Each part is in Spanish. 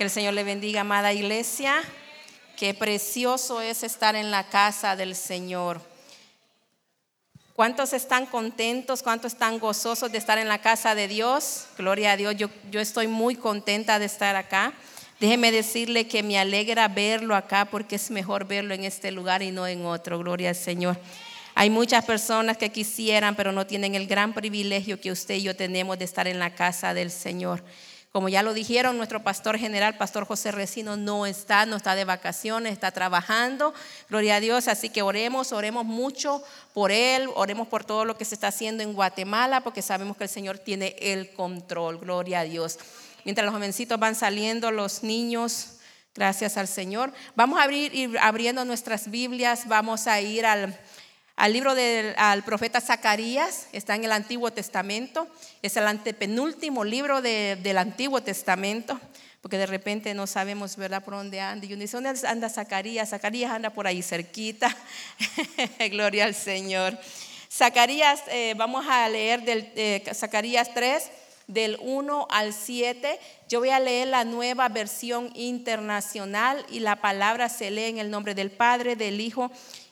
Que el Señor le bendiga, amada iglesia. Qué precioso es estar en la casa del Señor. ¿Cuántos están contentos? ¿Cuántos están gozosos de estar en la casa de Dios? Gloria a Dios. Yo, yo estoy muy contenta de estar acá. Déjeme decirle que me alegra verlo acá porque es mejor verlo en este lugar y no en otro. Gloria al Señor. Hay muchas personas que quisieran, pero no tienen el gran privilegio que usted y yo tenemos de estar en la casa del Señor. Como ya lo dijeron, nuestro pastor general, Pastor José Recino, no está, no está de vacaciones, está trabajando. Gloria a Dios. Así que oremos, oremos mucho por él, oremos por todo lo que se está haciendo en Guatemala, porque sabemos que el Señor tiene el control. Gloria a Dios. Mientras los jovencitos van saliendo, los niños, gracias al Señor. Vamos a abrir ir abriendo nuestras Biblias, vamos a ir al al libro del profeta Zacarías, está en el Antiguo Testamento, es el antepenúltimo libro del Antiguo Testamento, porque de repente no sabemos, ¿verdad?, por dónde anda. Y uno dice, ¿dónde anda Zacarías? Zacarías anda por ahí cerquita. Gloria al Señor. Zacarías, eh, vamos a leer eh, Zacarías 3, del 1 al 7. Yo voy a leer la nueva versión internacional y la palabra se lee en el nombre del Padre, del Hijo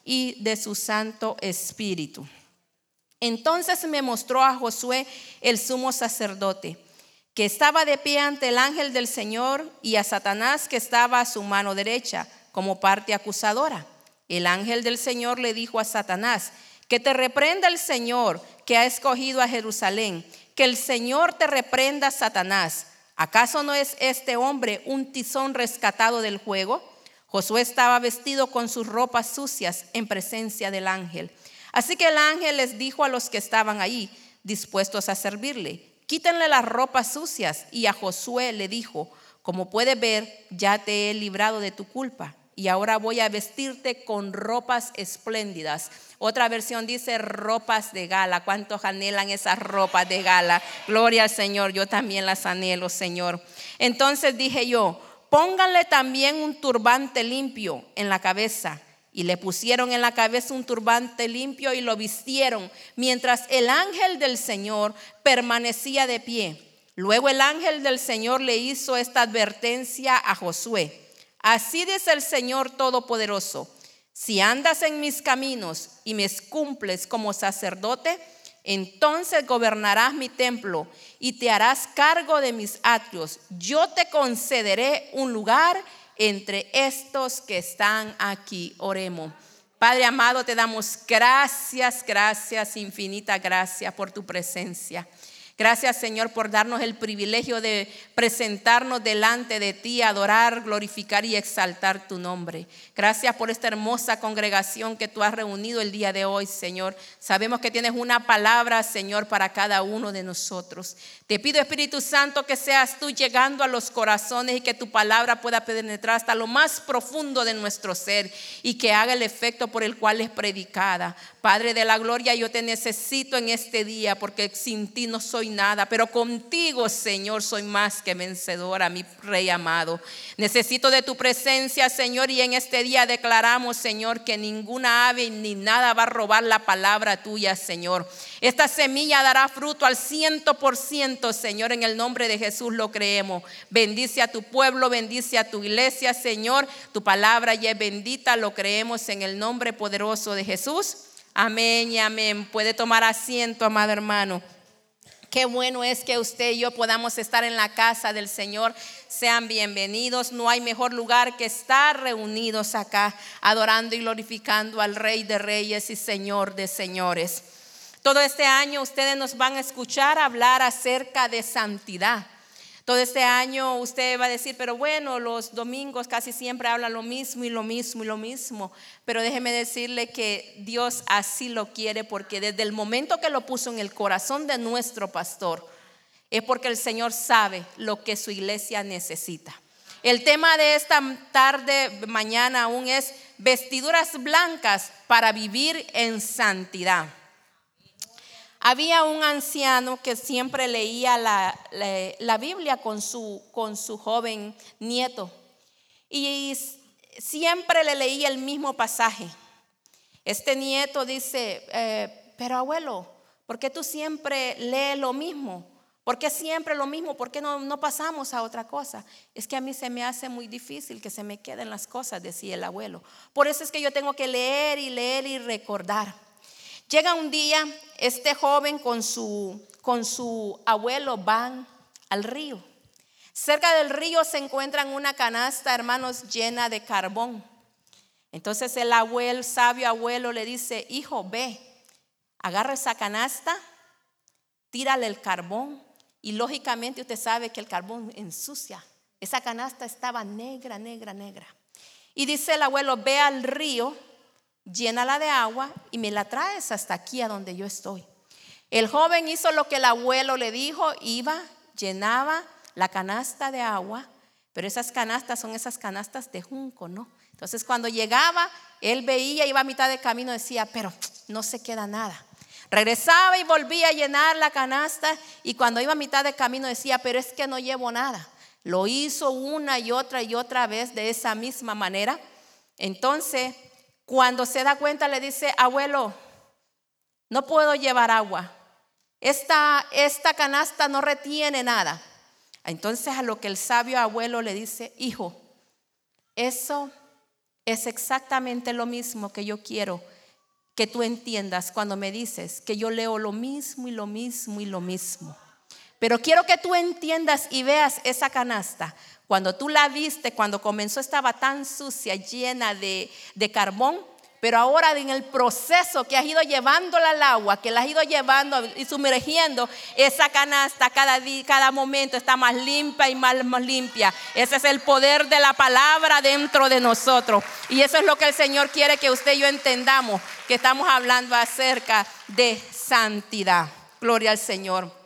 y de su Santo Espíritu. Entonces me mostró a Josué el sumo sacerdote, que estaba de pie ante el ángel del Señor, y a Satanás que estaba a su mano derecha, como parte acusadora. El ángel del Señor le dijo a Satanás, que te reprenda el Señor que ha escogido a Jerusalén, que el Señor te reprenda, Satanás. ¿Acaso no es este hombre un tizón rescatado del juego? Josué estaba vestido con sus ropas sucias en presencia del ángel. Así que el ángel les dijo a los que estaban ahí, dispuestos a servirle, quítenle las ropas sucias. Y a Josué le dijo, como puedes ver, ya te he librado de tu culpa. Y ahora voy a vestirte con ropas espléndidas. Otra versión dice ropas de gala. ¿Cuántos anhelan esas ropas de gala? Gloria al Señor. Yo también las anhelo, Señor. Entonces dije yo, pónganle también un turbante limpio en la cabeza. Y le pusieron en la cabeza un turbante limpio y lo vistieron, mientras el ángel del Señor permanecía de pie. Luego el ángel del Señor le hizo esta advertencia a Josué. Así dice el Señor Todopoderoso, si andas en mis caminos y me cumples como sacerdote, entonces gobernarás mi templo y te harás cargo de mis atrios. Yo te concederé un lugar entre estos que están aquí. Oremos. Padre amado, te damos gracias, gracias, infinita gracias por tu presencia. Gracias Señor por darnos el privilegio de presentarnos delante de ti, adorar, glorificar y exaltar tu nombre. Gracias por esta hermosa congregación que tú has reunido el día de hoy, Señor. Sabemos que tienes una palabra, Señor, para cada uno de nosotros. Te pido, Espíritu Santo, que seas tú llegando a los corazones y que tu palabra pueda penetrar hasta lo más profundo de nuestro ser y que haga el efecto por el cual es predicada. Padre de la gloria, yo te necesito en este día porque sin ti no soy nada, pero contigo, Señor, soy más que vencedora, mi Rey amado. Necesito de tu presencia, Señor, y en este día declaramos, Señor, que ninguna ave ni nada va a robar la palabra tuya, Señor. Esta semilla dará fruto al ciento por ciento, Señor, en el nombre de Jesús lo creemos. Bendice a tu pueblo, bendice a tu iglesia, Señor. Tu palabra ya es bendita, lo creemos en el nombre poderoso de Jesús. Amén y amén. Puede tomar asiento, amado hermano. Qué bueno es que usted y yo podamos estar en la casa del Señor. Sean bienvenidos. No hay mejor lugar que estar reunidos acá, adorando y glorificando al Rey de Reyes y Señor de Señores. Todo este año ustedes nos van a escuchar hablar acerca de santidad. Todo este año usted va a decir, pero bueno, los domingos casi siempre habla lo mismo y lo mismo y lo mismo. Pero déjeme decirle que Dios así lo quiere porque desde el momento que lo puso en el corazón de nuestro pastor, es porque el Señor sabe lo que su iglesia necesita. El tema de esta tarde, mañana aún es vestiduras blancas para vivir en santidad. Había un anciano que siempre leía la, Biblia con su, con su joven nieto y siempre le leía el mismo pasaje. Este nieto dice, eh, pero abuelo, ¿por qué tú siempre lees lo mismo? ¿Por qué siempre lo mismo? ¿Por qué no, no pasamos a otra cosa? Es que a mí se me hace muy difícil que se me queden las cosas, decía el abuelo. Por eso es que yo tengo que leer y leer y recordar. Llega un día, este joven con su, con su abuelo van al río. Cerca del río se encuentran una canasta, hermanos, llena de carbón. Entonces el abuelo, sabio abuelo, le dice, hijo, ve, agarra esa canasta, tírale el carbón y lógicamente usted sabe que el carbón ensucia. Esa canasta estaba negra, negra, negra. Y dice el abuelo, ve al río, llénala de agua y me la traes hasta aquí a donde yo estoy. El joven hizo lo que el abuelo le dijo, iba, llenaba la canasta de agua, pero esas canastas son esas canastas de junco, ¿no? Entonces cuando llegaba, él veía, iba a mitad de camino, decía, pero no se queda nada. Regresaba y volvía a llenar la canasta y cuando iba a mitad de camino decía, pero es que no llevo nada. Lo hizo una y otra y otra vez de esa misma manera. Entonces, cuando se da cuenta le dice, abuelo, no puedo llevar agua. Esta, esta canasta no retiene nada. Entonces a lo que el sabio abuelo le dice, hijo, eso es exactamente lo mismo que yo quiero que tú entiendas cuando me dices que yo leo lo mismo y lo mismo y lo mismo. Pero quiero que tú entiendas y veas esa canasta. Cuando tú la viste, cuando comenzó estaba tan sucia, llena de, de carbón, pero ahora en el proceso que has ido llevándola al agua, que la has ido llevando y sumergiendo, esa canasta cada día, cada momento está más limpia y más, más limpia. Ese es el poder de la palabra dentro de nosotros. Y eso es lo que el Señor quiere que usted y yo entendamos, que estamos hablando acerca de santidad. Gloria al Señor.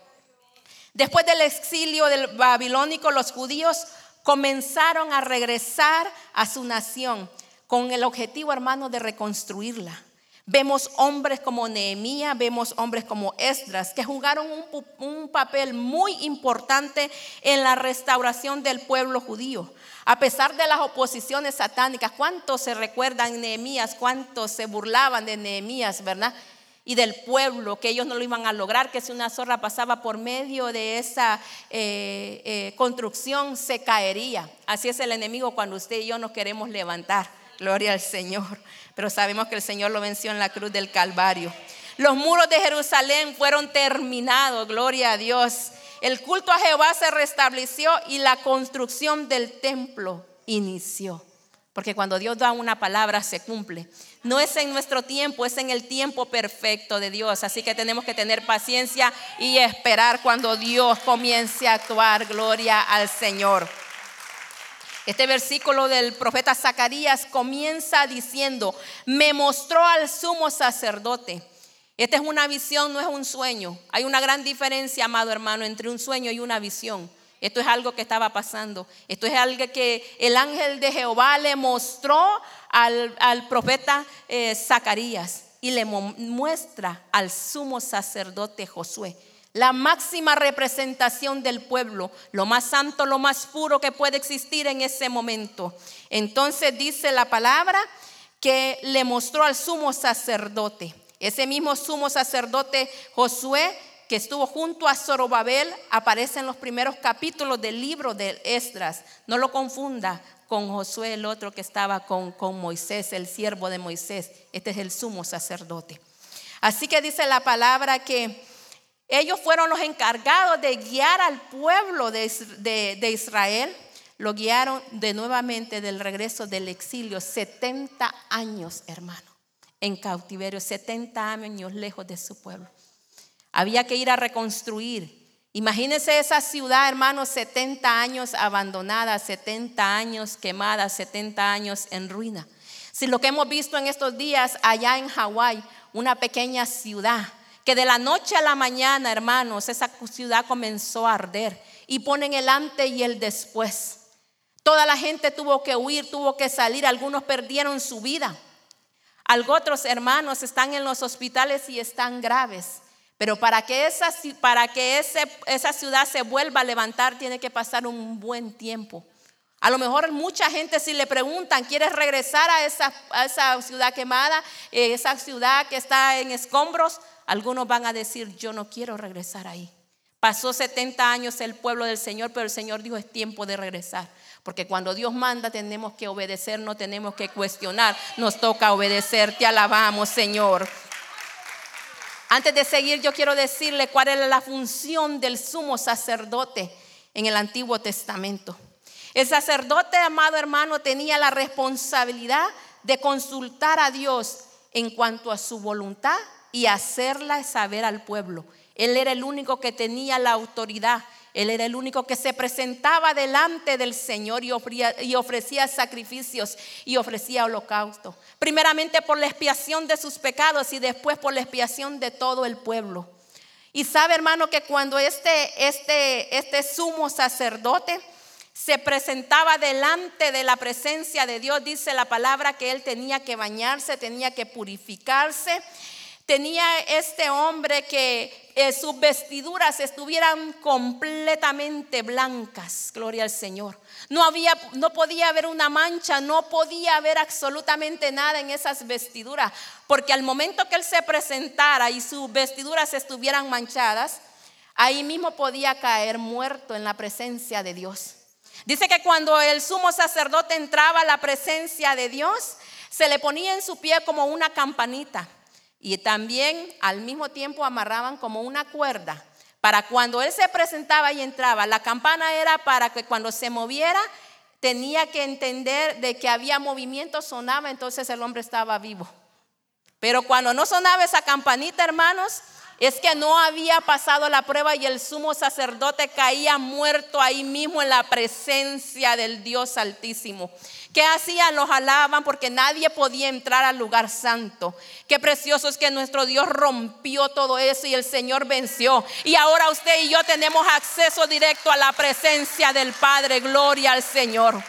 Después del exilio del babilónico, los judíos comenzaron a regresar a su nación con el objetivo, hermano, de reconstruirla. Vemos hombres como Nehemías, vemos hombres como Esdras, que jugaron un, un, papel muy importante en la restauración del pueblo judío. A pesar de las oposiciones satánicas, ¿cuántos se recuerdan Nehemías? ¿Cuántos se burlaban de Nehemías, verdad? Y del pueblo, que ellos no lo iban a lograr, que si una zorra pasaba por medio de esa eh, eh, construcción se caería. Así es el enemigo cuando usted y yo nos queremos levantar. Gloria al Señor. Pero sabemos que el Señor lo venció en la cruz del Calvario. Los muros de Jerusalén fueron terminados, gloria a Dios. El culto a Jehová se restableció y la construcción del templo inició. Porque cuando Dios da una palabra se cumple. No es en nuestro tiempo, es en el tiempo perfecto de Dios. Así que tenemos que tener paciencia y esperar cuando Dios comience a actuar. Gloria al Señor. Este versículo del profeta Zacarías comienza diciendo, me mostró al sumo sacerdote. Esta es una visión, no es un sueño. Hay una gran diferencia, amado hermano, entre un sueño y una visión. Esto es algo que estaba pasando. Esto es algo que el ángel de Jehová le mostró al, profeta eh, Zacarías y le muestra al sumo sacerdote Josué la máxima representación del pueblo, lo más santo, lo más puro que puede existir en ese momento. Entonces dice la palabra que le mostró al sumo sacerdote. Ese mismo sumo sacerdote Josué que estuvo junto a Zorobabel aparece en los primeros capítulos del libro de Esdras. No lo confunda con Josué, el otro que estaba con, con Moisés, el siervo de Moisés. Este es el sumo sacerdote. Así que dice la palabra que ellos fueron los encargados de guiar al pueblo de, Israel. Lo guiaron de nuevamente del regreso del exilio. 70 años, hermano, en cautiverio. 70 años lejos de su pueblo. Había que ir a reconstruir. Imagínense esa ciudad, hermano, 70 años abandonada, 70 años quemada, 70 años en ruina. Si lo que hemos visto en estos días allá en Hawái, una pequeña ciudad que de la noche a la mañana, hermanos, esa ciudad comenzó a arder y ponen el antes y el después. Toda la gente tuvo que huir, tuvo que salir, algunos perdieron su vida. Otros hermanos están en los hospitales y están graves. Pero para que, esa, para que esa ciudad se vuelva a levantar tiene que pasar un buen tiempo. A lo mejor mucha gente si le preguntan, ¿quieres regresar a esa, a esa ciudad quemada, eh, esa ciudad que está en escombros? Algunos van a decir, yo no quiero regresar ahí, Pasó 70 años el pueblo del Señor, pero el Señor dijo, es tiempo de regresar. Porque cuando Dios manda tenemos que obedecer, no tenemos que cuestionar, nos toca obedecer. Te alabamos, Señor. Antes de seguir, yo quiero decirle cuál era la función del sumo sacerdote en el Antiguo Testamento. El sacerdote, amado hermano, tenía la responsabilidad de consultar a Dios en cuanto a su voluntad y hacerla saber al pueblo. Él era el único que tenía la autoridad. Él era el único que se presentaba delante del Señor y ofrecía, sacrificios y ofrecía holocausto. Primeramente por la expiación de sus pecados y después por la expiación de todo el pueblo. Y sabe hermano que cuando este, este, este sumo sacerdote se presentaba delante de la presencia de Dios, dice la palabra que él tenía que bañarse, tenía que purificarse. Tenía este hombre que eh, sus vestiduras estuvieran completamente blancas, gloria al Señor. No había no podía haber una mancha, no podía haber absolutamente nada en esas vestiduras, porque al momento que él se presentara y sus vestiduras estuvieran manchadas, ahí mismo podía caer muerto en la presencia de Dios. Dice que cuando el sumo sacerdote entraba a la presencia de Dios, se le ponía en su pie como una campanita y también al mismo tiempo amarraban como una cuerda para cuando él se presentaba y entraba. La campana era para que cuando se moviera tenía que entender de que había movimiento, sonaba, entonces el hombre estaba vivo. Pero cuando no sonaba esa campanita, hermanos, es que no había pasado la prueba y el sumo sacerdote caía muerto ahí mismo en la presencia del Dios Altísimo. ¿Qué hacían? Los alaban porque nadie podía entrar al lugar santo. Qué precioso es que nuestro Dios rompió todo eso y el Señor venció. Y ahora usted y yo tenemos acceso directo a la presencia del Padre. Gloria al Señor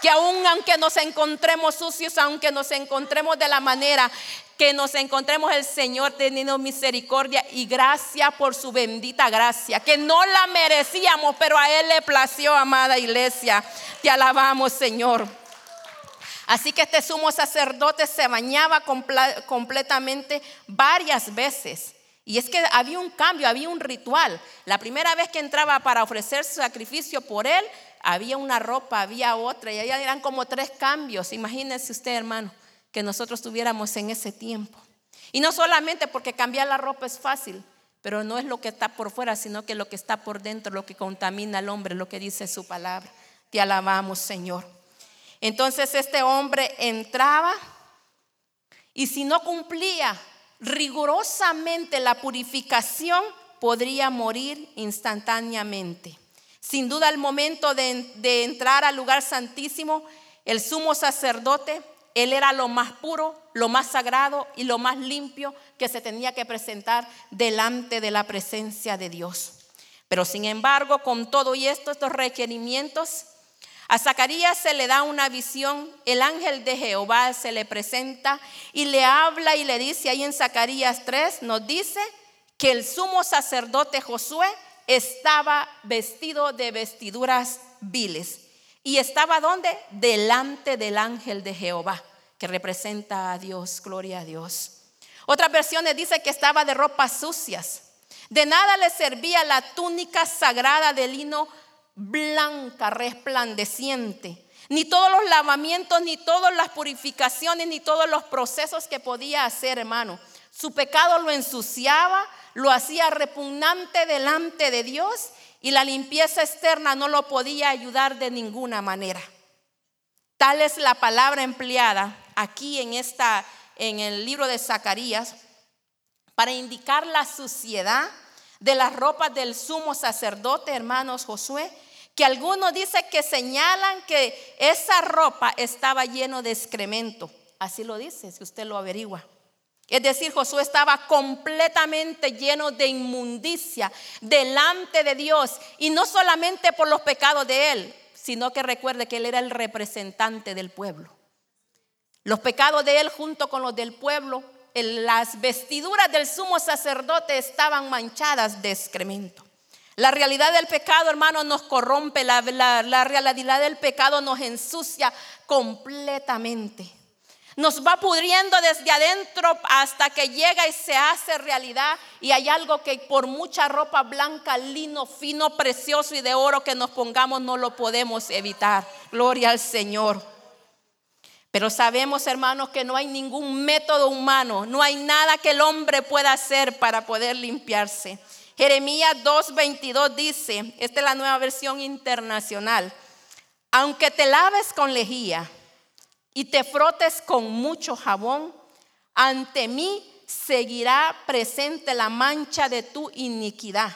que aun aunque nos encontremos sucios, aunque nos encontremos de la manera que nos encontremos el Señor teniendo misericordia y gracia por su bendita gracia, que no la merecíamos, pero a Él le plació, amada iglesia. Te alabamos, Señor. Así que este sumo sacerdote se bañaba completamente varias veces. Y es que había un cambio, había un ritual. La primera vez que entraba para ofrecer su sacrificio por él, había una ropa, había otra, y allá eran como tres cambios. Imagínense usted, hermano que nosotros tuviéramos en ese tiempo. Y no solamente porque cambiar la ropa es fácil, pero no es lo que está por fuera, sino que lo que está por dentro, lo que contamina al hombre, lo que dice su palabra. Te alabamos, Señor. Entonces este hombre entraba y si no cumplía rigurosamente la purificación, podría morir instantáneamente. Sin duda, al momento de, de entrar al lugar santísimo, el sumo sacerdote él era lo más puro, lo más sagrado y lo más limpio que se tenía que presentar delante de la presencia de Dios. Pero sin embargo, con todo y esto, estos requerimientos, a Zacarías se le da una visión, el ángel de Jehová se le presenta y le habla y le dice ahí en Zacarías 3, nos dice que el sumo sacerdote Josué estaba vestido de vestiduras viles. ¿Y estaba donde? Delante del ángel de Jehová, que representa a Dios, gloria a Dios. Otras versiones dice que estaba de ropas sucias. De nada le servía la túnica sagrada de lino blanca, resplandeciente. Ni todos los lavamientos, ni todas las purificaciones, ni todos los procesos que podía hacer, hermano. Su pecado lo ensuciaba, lo hacía repugnante delante de Dios y la limpieza externa no lo podía ayudar de ninguna manera. Tal es la palabra empleada aquí en esta en el libro de Zacarías para indicar la suciedad de las ropas del sumo sacerdote, hermanos Josué, que algunos dicen que señalan que esa ropa estaba lleno de excremento. Así lo dice, si usted lo averigua. Es decir, Josué estaba completamente lleno de inmundicia delante de Dios y no solamente por los pecados de él, sino que recuerde que él era el representante del pueblo. Los pecados de él junto con los del pueblo, las vestiduras del sumo sacerdote estaban manchadas de excremento. La realidad del pecado, hermano, nos corrompe, la realidad del pecado nos ensucia completamente. Nos va pudriendo desde adentro hasta que llega y se hace realidad. Y hay algo que por mucha ropa blanca, lino, fino, precioso y de oro que nos pongamos no lo podemos evitar. Gloria al Señor. Pero sabemos, hermanos, que no hay ningún método humano, no hay nada que el hombre pueda hacer para poder limpiarse. Jeremías 2.22 dice, esta es la nueva versión internacional, aunque te laves con lejía y te frotes con mucho jabón, ante mí seguirá presente la mancha de tu iniquidad,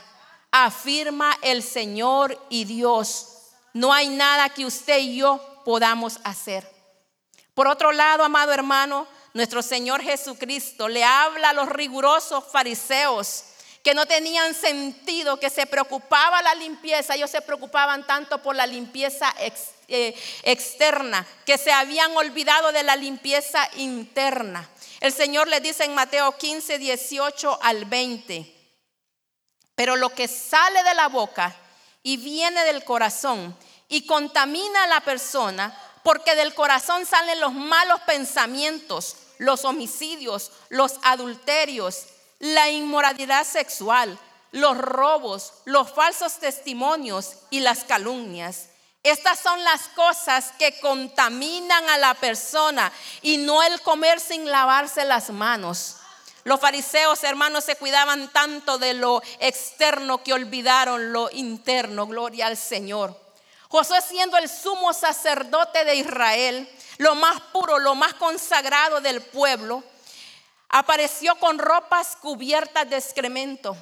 afirma el Señor y Dios. No hay nada que usted y yo podamos hacer. Por otro lado, amado hermano, nuestro Señor Jesucristo le habla a los rigurosos fariseos que no tenían sentido, que se preocupaba la limpieza, ellos se preocupaban tanto por la limpieza eh, externa, que se habían olvidado de la limpieza interna. El Señor le dice en Mateo 15, 18 al 20, pero lo que sale de la boca y viene del corazón y contamina a la persona, porque del corazón salen los malos pensamientos, los homicidios, los adulterios, la inmoralidad sexual, los robos, los falsos testimonios y las calumnias. Estas son las cosas que contaminan a la persona y no el comer sin lavarse las manos. Los fariseos, hermanos, se cuidaban tanto de lo externo que olvidaron lo interno. Gloria al Señor. Josué siendo el sumo sacerdote de Israel, lo más puro, lo más consagrado del pueblo, apareció con ropas cubiertas de excremento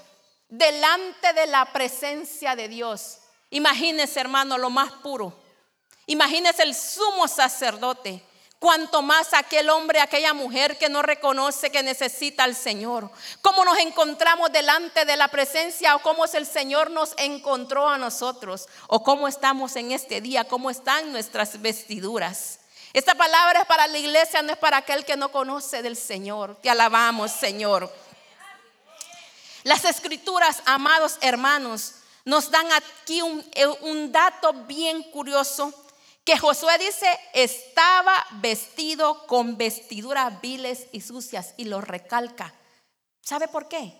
delante de la presencia de Dios. Imagínese, hermano, lo más puro. Imagínese el sumo sacerdote Cuanto más aquel hombre, aquella mujer que no reconoce que necesita al Señor. ¿Cómo nos encontramos delante de la presencia o cómo es el Señor nos encontró a nosotros? ¿O cómo estamos en este día? ¿Cómo están nuestras vestiduras? Esta palabra es para la iglesia, no es para aquel que no conoce del Señor. Te alabamos, Señor. Las escrituras, amados hermanos, nos dan aquí un, un dato bien curioso que Josué dice, estaba vestido con vestiduras viles y sucias y lo recalca. ¿Sabe por qué?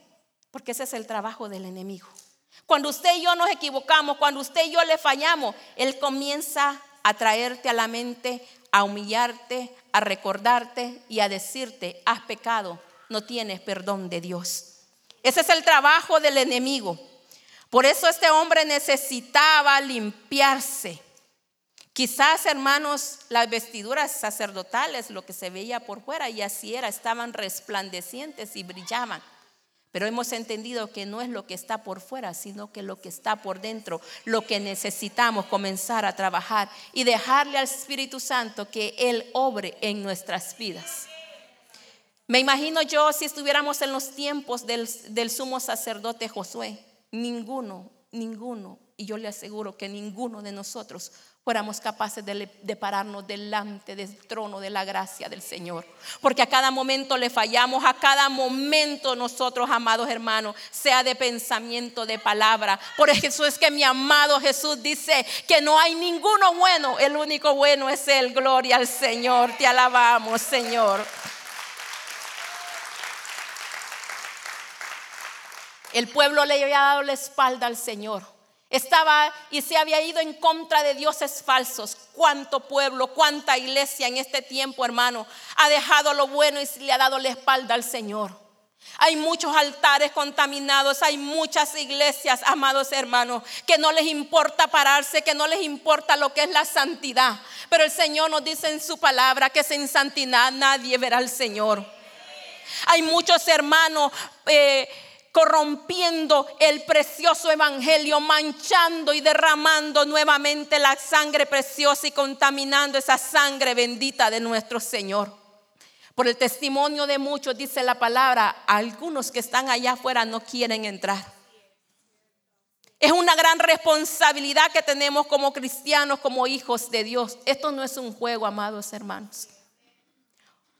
Porque ese es el trabajo del enemigo. Cuando usted y yo nos equivocamos, cuando usted y yo le fallamos, Él comienza a traerte a la mente, a humillarte, a recordarte y a decirte, has pecado, no tienes perdón de Dios. Ese es el trabajo del enemigo. Por eso este hombre necesitaba limpiarse. Quizás, hermanos, las vestiduras sacerdotales, lo que se veía por fuera y así era, estaban resplandecientes y brillaban. Pero hemos entendido que no es lo que está por fuera, sino que lo que está por dentro, lo que necesitamos comenzar a trabajar y dejarle al Espíritu Santo que Él obre en nuestras vidas. Me imagino yo si estuviéramos en los tiempos del, del sumo sacerdote Josué, ninguno, ninguno, y yo le aseguro que ninguno de nosotros fuéramos capaces de, pararnos delante del trono de la gracia del Señor. Porque a cada momento le fallamos, a cada momento nosotros, amados hermanos, sea de pensamiento, de palabra. Por eso es que mi amado Jesús dice que no hay ninguno bueno, el único bueno es Él. Gloria al Señor, te alabamos, Señor. El pueblo le había dado la espalda al Señor. Estaba y se había ido en contra de dioses falsos. Cuánto pueblo, cuánta iglesia en este tiempo, hermano, ha dejado lo bueno y le ha dado la espalda al Señor. Hay muchos altares contaminados, hay muchas iglesias, amados hermanos, que no les importa pararse, que no les importa lo que es la santidad. Pero el Señor nos dice en su palabra que sin santidad nadie verá al Señor. Hay muchos hermanos eh, corrompiendo el precioso evangelio, manchando y derramando nuevamente la sangre preciosa y contaminando esa sangre bendita de nuestro Señor. Por el testimonio de muchos, dice la palabra, algunos que están allá afuera no quieren entrar. Es una gran responsabilidad que tenemos como cristianos, como hijos de Dios. Esto no es un juego, amados hermanos.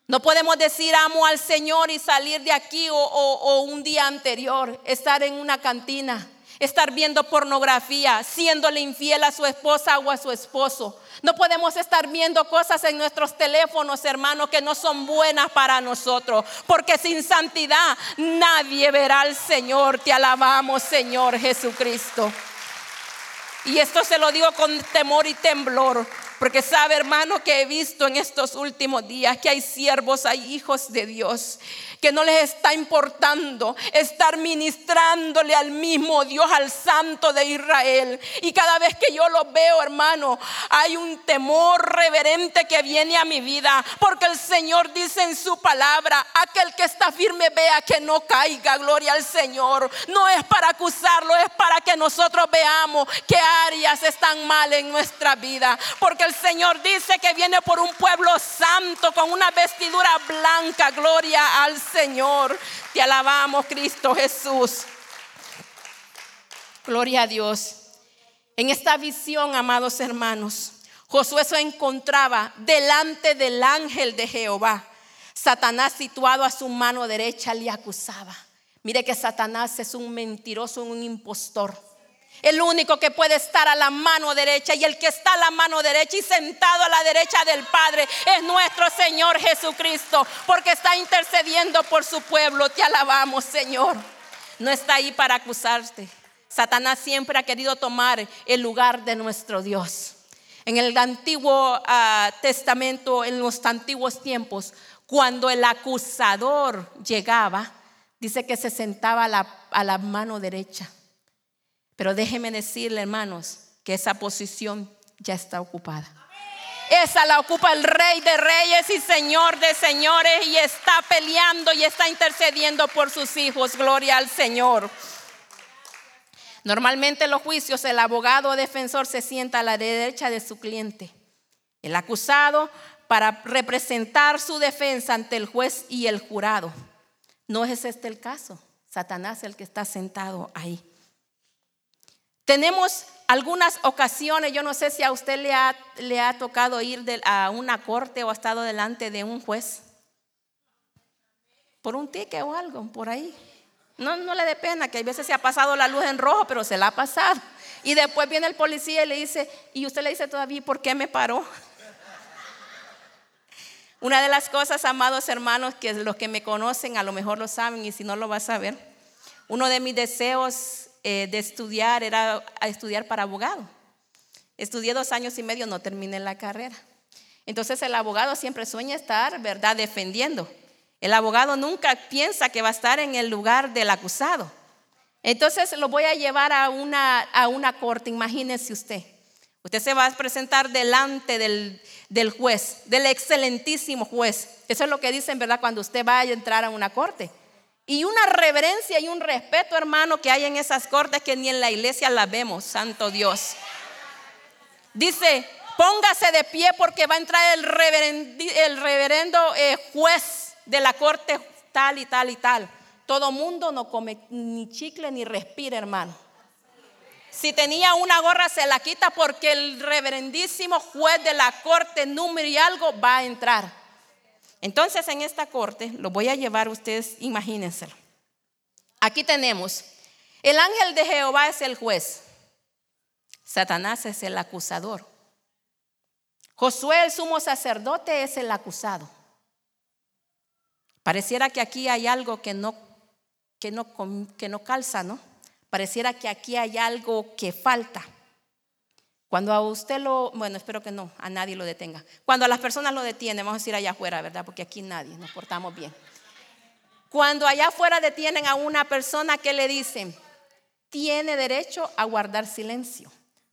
No podemos decir amo al Señor y salir de aquí o, un día anterior, estar en una cantina, estar viendo pornografía, siéndole infiel a su esposa o a su esposo. No podemos estar viendo cosas en nuestros teléfonos, hermanos, que no son buenas para nosotros. Porque sin santidad nadie verá al Señor. Te alabamos, Señor Jesucristo. Y esto se lo digo con temor y temblor. Porque sabe, hermano, que he visto en estos últimos días que hay siervos, hay hijos de Dios que no les está importando estar ministrándole al mismo Dios, al Santo de Israel. Y cada vez que yo lo veo, hermano, hay un temor reverente que viene a mi vida, porque el Señor dice en su palabra, aquel que está firme vea que no caiga, gloria al Señor. No es para acusarlo, es para que nosotros veamos qué áreas están mal en nuestra vida, porque el Señor dice que viene por un pueblo santo con una vestidura blanca, gloria al Señor. Te alabamos, Cristo Jesús. Gloria a Dios. En esta visión, amados hermanos, Josué se encontraba delante del ángel de Jehová. Satanás situado a su mano derecha le acusaba. Mire que Satanás es un mentiroso, un impostor. El único que puede estar a la mano derecha y el que está a la mano derecha y sentado a la derecha del Padre es nuestro Señor Jesucristo, porque está intercediendo por su pueblo. Te alabamos, Señor. No está ahí para acusarte. Satanás siempre ha querido tomar el lugar de nuestro Dios. En el Antiguo ah, Testamento, en los antiguos tiempos, cuando el acusador llegaba, dice que se sentaba a la mano derecha pero déjeme decirle, hermanos, que esa posición ya está ocupada. Esa la ocupa el rey de reyes y señor de señores y está peleando y está intercediendo por sus hijos. Gloria al Señor. Normalmente en los juicios el abogado o defensor se sienta a la derecha de su cliente. El acusado para representar su defensa ante el juez y el jurado. No es este el caso. Satanás el que está sentado ahí. Tenemos algunas ocasiones, yo no sé si a usted le ha, tocado ir a una corte o ha estado delante de un juez por un ticket o algo, por ahí. No, no le dé pena, que a veces se ha pasado la luz en rojo, pero se la ha pasado. Y después viene el policía y le dice, y usted le dice todavía, ¿por qué me paró? Una de las cosas, amados hermanos, que los que me conocen a lo mejor lo saben y si no lo vas a saber, uno de mis deseos eh, de estudiar era estudiar para abogado. Estudié dos años y medio, no terminé la carrera. Entonces el abogado siempre sueña estar, ¿verdad?, defendiendo. El abogado nunca piensa que va a estar en el lugar del acusado. Entonces lo voy a llevar a una, a una corte, imagínese usted. Usted se va a presentar delante del, del juez, del excelentísimo juez. Eso es lo que dicen, ¿verdad?, cuando usted va a entrar a una corte. Y una reverencia y un respeto, hermano, que hay en esas cortes que ni en la iglesia la vemos, santo Dios. Dice, póngase de pie porque va a entrar el, reverendo eh, juez de la corte tal y tal y tal. Todo mundo no come ni chicle ni respira, hermano. Si tenía una gorra se la quita porque el reverendísimo juez de la corte número y algo va a entrar. Entonces en esta corte, lo voy a llevar ustedes, imagínenselo. Aquí tenemos, el ángel de Jehová es el juez, Satanás es el acusador, Josué el sumo sacerdote es el acusado. Pareciera que aquí hay algo que no, que no, que no calza, ¿no? Pareciera que aquí hay algo que falta. Cuando a usted lo, bueno, espero que no, a nadie lo detenga. Cuando a las personas lo detienen, vamos a decir allá afuera, ¿verdad? Porque aquí nadie, nos portamos bien. Cuando allá afuera detienen a una persona, ¿qué le dicen? Tiene derecho a guardar silencio.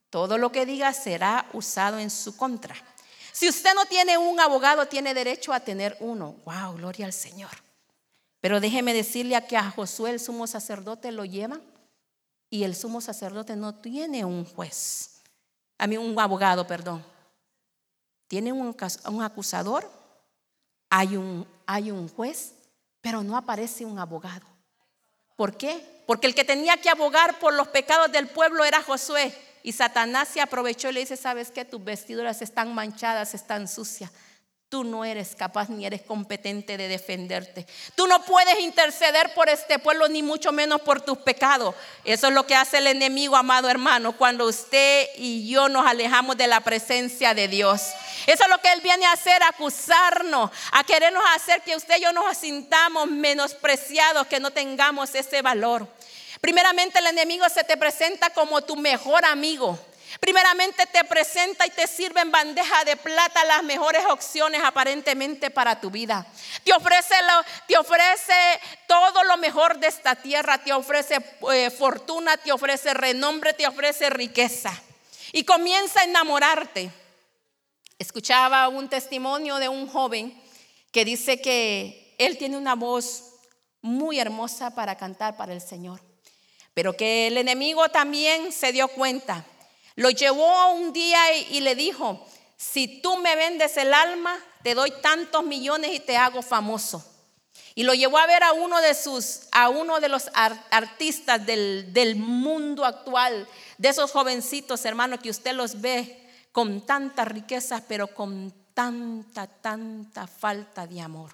Todo lo que diga será usado en su contra. Si usted no tiene un abogado, tiene derecho a tener uno. Wow, gloria al Señor. Pero déjeme decirle a que a Josué el sumo sacerdote lo lleva y el sumo sacerdote no tiene un juez a mí un abogado, perdón. Tiene un, un acusador, hay un, hay un juez, pero no aparece un abogado. ¿Por qué? Porque el que tenía que abogar por los pecados del pueblo era Josué. Y Satanás se aprovechó y le dice, ¿sabes qué? Tus vestiduras están manchadas, están sucias. Tú no eres capaz ni eres competente de defenderte. Tú no puedes interceder por este pueblo, ni mucho menos por tus pecados. Eso es lo que hace el enemigo, amado hermano, cuando usted y yo nos alejamos de la presencia de Dios. Eso es lo que Él viene a hacer, acusarnos, a querernos hacer que usted y yo nos sintamos menospreciados, que no tengamos ese valor. Primeramente el enemigo se te presenta como tu mejor amigo. Primeramente te presenta y te sirve en bandeja de plata las mejores opciones aparentemente para tu vida. Te ofrece, te ofrece todo lo mejor de esta tierra, te ofrece eh, fortuna, te ofrece renombre, te ofrece riqueza. Y comienza a enamorarte. Escuchaba un testimonio de un joven que dice que él tiene una voz muy hermosa para cantar para el Señor, pero que el enemigo también se dio cuenta lo llevó un día y, le dijo, si tú me vendes el alma, te doy tantos millones y te hago famoso. Y lo llevó a ver a uno de sus, a uno de los artistas del, del mundo actual, de esos jovencitos, hermanos, que usted los ve con tantas riquezas, pero con tanta, tanta falta de amor.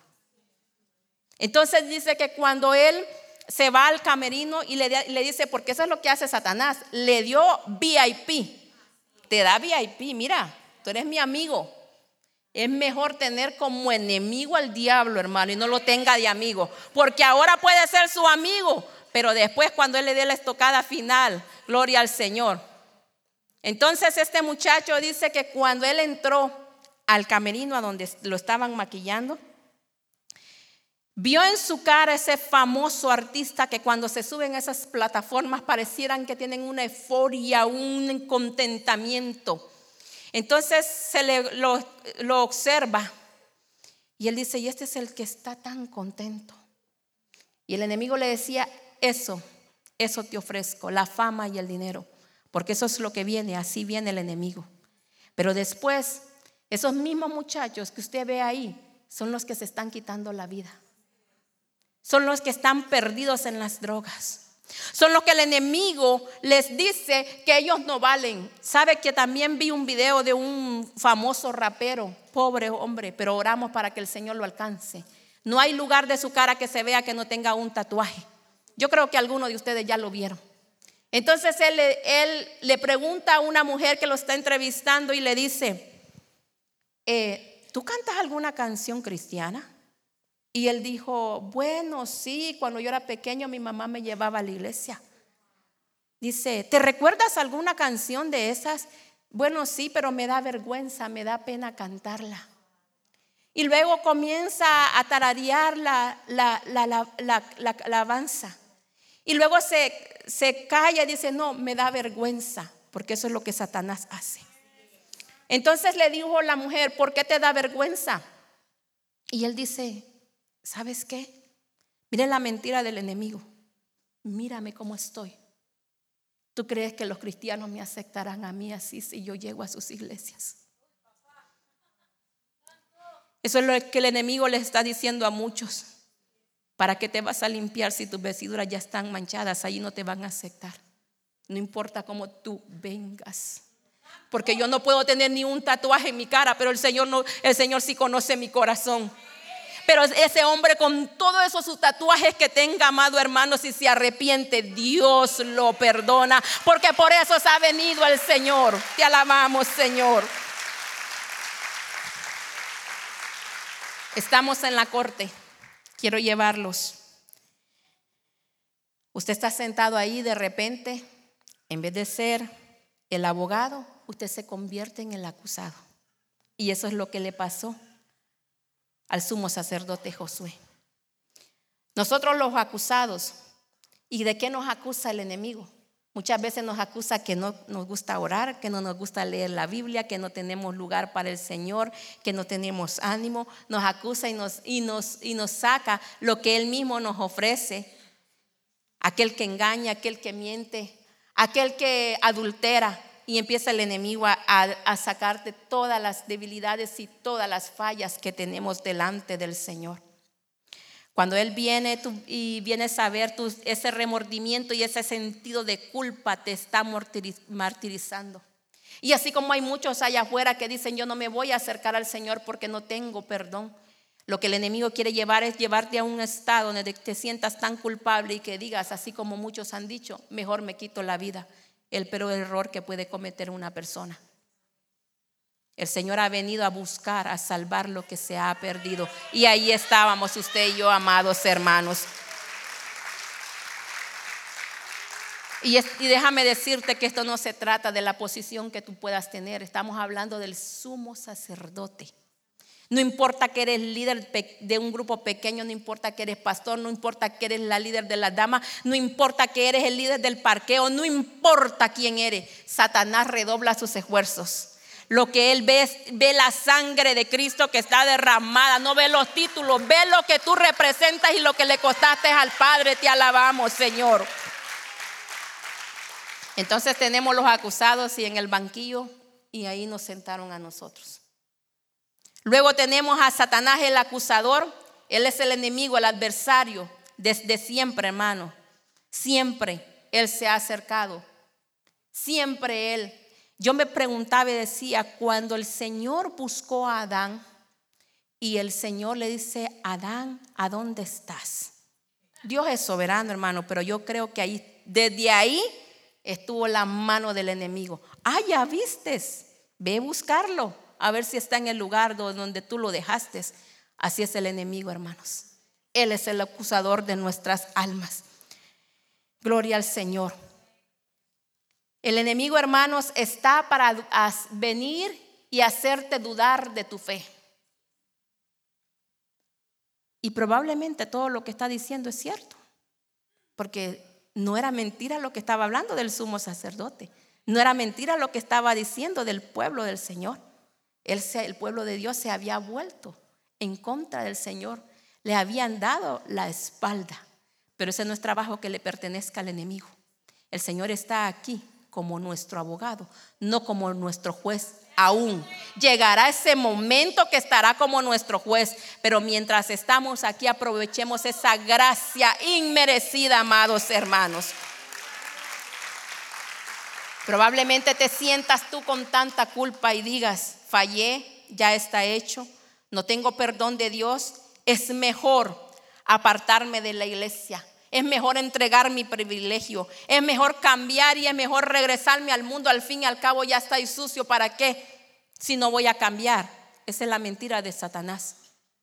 Entonces dice que cuando él se va al camerino y le, dice, porque eso es lo que hace Satanás, le dio VIP, te da VIP, mira, tú eres mi amigo. Es mejor tener como enemigo al diablo, hermano, y no lo tenga de amigo, porque ahora puede ser su amigo, pero después cuando él le dé la estocada final, gloria al Señor. Entonces este muchacho dice que cuando él entró al camerino a donde lo estaban maquillando, Vio en su cara ese famoso artista que cuando se suben a esas plataformas parecieran que tienen una euforia, un contentamiento. Entonces se le, lo, lo observa y él dice, y este es el que está tan contento. Y el enemigo le decía, eso, eso te ofrezco, la fama y el dinero, porque eso es lo que viene, así viene el enemigo. Pero después, esos mismos muchachos que usted ve ahí son los que se están quitando la vida son los que están perdidos en las drogas. Son los que el enemigo les dice que ellos no valen. Sabe que también vi un video de un famoso rapero, pobre hombre, pero oramos para que el Señor lo alcance. No hay lugar de su cara que se vea que no tenga un tatuaje. Yo creo que algunos de ustedes ya lo vieron. Entonces él, le pregunta a una mujer que lo está entrevistando y le dice, eh, ¿tú cantas alguna canción cristiana? Y él dijo, bueno, sí, cuando yo era pequeño mi mamá me llevaba a la iglesia. Dice, ¿te recuerdas alguna canción de esas? Bueno, sí, pero me da vergüenza, me da pena cantarla. Y luego comienza a tararear la, la, la, la alabanza. Y luego se, se calla y dice, no, me da vergüenza, porque eso es lo que Satanás hace. Entonces le dijo la mujer, ¿por qué te da vergüenza? Y él dice, ¿sabes qué? Miren la mentira del enemigo. Mírame cómo estoy. ¿Tú crees que los cristianos me aceptarán a mí así si yo llego a sus iglesias? Eso es lo que el enemigo le está diciendo a muchos. ¿Para qué te vas a limpiar si tus vestiduras ya están manchadas? Allí no te van a aceptar. No importa cómo tú vengas. Porque yo no puedo tener ni un tatuaje en mi cara, pero el Señor el Señor sí conoce mi corazón. Pero ese hombre con todos esos sus tatuajes que tenga, amado hermano, si se arrepiente, Dios lo perdona. Porque por eso se ha venido el Señor. Te alabamos, Señor. Estamos en la corte. Quiero llevarlos. Usted está sentado ahí de repente, en vez de ser el abogado, usted se convierte en el acusado. Y eso es lo que le pasó al sumo sacerdote Josué. Nosotros los acusados, ¿y de qué nos acusa el enemigo? Muchas veces nos acusa que no nos gusta orar, que no nos gusta leer la Biblia, que no tenemos lugar para el Señor, que no tenemos ánimo. Nos acusa y nos, y nos, y nos saca lo que Él mismo nos ofrece. Aquel que engaña, aquel que miente, aquel que adultera, y empieza el enemigo a, sacarte todas las debilidades y todas las fallas que tenemos delante del Señor. Cuando Él viene y vienes a ver ese remordimiento y ese sentido de culpa te está martirizando. Y así como hay muchos allá afuera que dicen, yo no me voy a acercar al Señor porque no tengo perdón. Lo que el enemigo quiere llevar es llevarte a un estado donde te sientas tan culpable y que digas, así como muchos han dicho, mejor me quito la vida. El peor error que puede cometer una persona. El Señor ha venido a buscar, a salvar lo que se ha perdido. Y ahí estábamos usted y yo, amados hermanos. Y, déjame decirte que esto no se trata de la posición que tú puedas tener, estamos hablando del sumo sacerdote. No importa que eres líder de un grupo pequeño, no importa que eres pastor, no importa que eres la líder de la dama, no importa que eres el líder del parqueo, no importa quién eres, Satanás redobla sus esfuerzos. Lo que él ve ve la sangre de Cristo que está derramada, no ve los títulos, ve lo que tú representas y lo que le costaste al Padre. Te alabamos, Señor. Entonces tenemos los acusados y en el banquillo y ahí nos sentaron a nosotros. Luego tenemos a Satanás el acusador, él es el enemigo, el adversario, desde siempre, hermano. Siempre él se ha acercado. Siempre él. Yo me preguntaba y decía, cuando el Señor buscó a Adán y el Señor le dice, Adán, ¿a dónde estás? Dios es soberano, hermano, pero yo creo que ahí, desde ahí estuvo la mano del enemigo. Ah, ya vistes, ve a buscarlo, a ver si está en el lugar donde tú lo dejaste. Así es el enemigo, hermanos. Él es el acusador de nuestras almas. Gloria al Señor. El enemigo, hermanos, está para venir y hacerte dudar de tu fe. Y probablemente todo lo que está diciendo es cierto, porque no era mentira lo que estaba hablando del sumo sacerdote. No era mentira lo que estaba diciendo del pueblo del Señor. El, pueblo de Dios se había vuelto en contra del Señor. Le habían dado la espalda. Pero ese no es trabajo que le pertenezca al enemigo. El Señor está aquí como nuestro abogado, no como nuestro juez aún. Llegará ese momento que estará como nuestro juez, pero mientras estamos aquí aprovechemos esa gracia inmerecida, amados hermanos. Probablemente te sientas tú con tanta culpa y digas, fallé, ya está hecho, no tengo perdón de Dios, es mejor apartarme de la iglesia, es mejor entregar mi privilegio. Es mejor cambiar y es mejor regresarme al mundo. Al fin y al cabo ya estoy sucio. ¿Para qué? Si no voy a cambiar. Esa es la mentira de Satanás.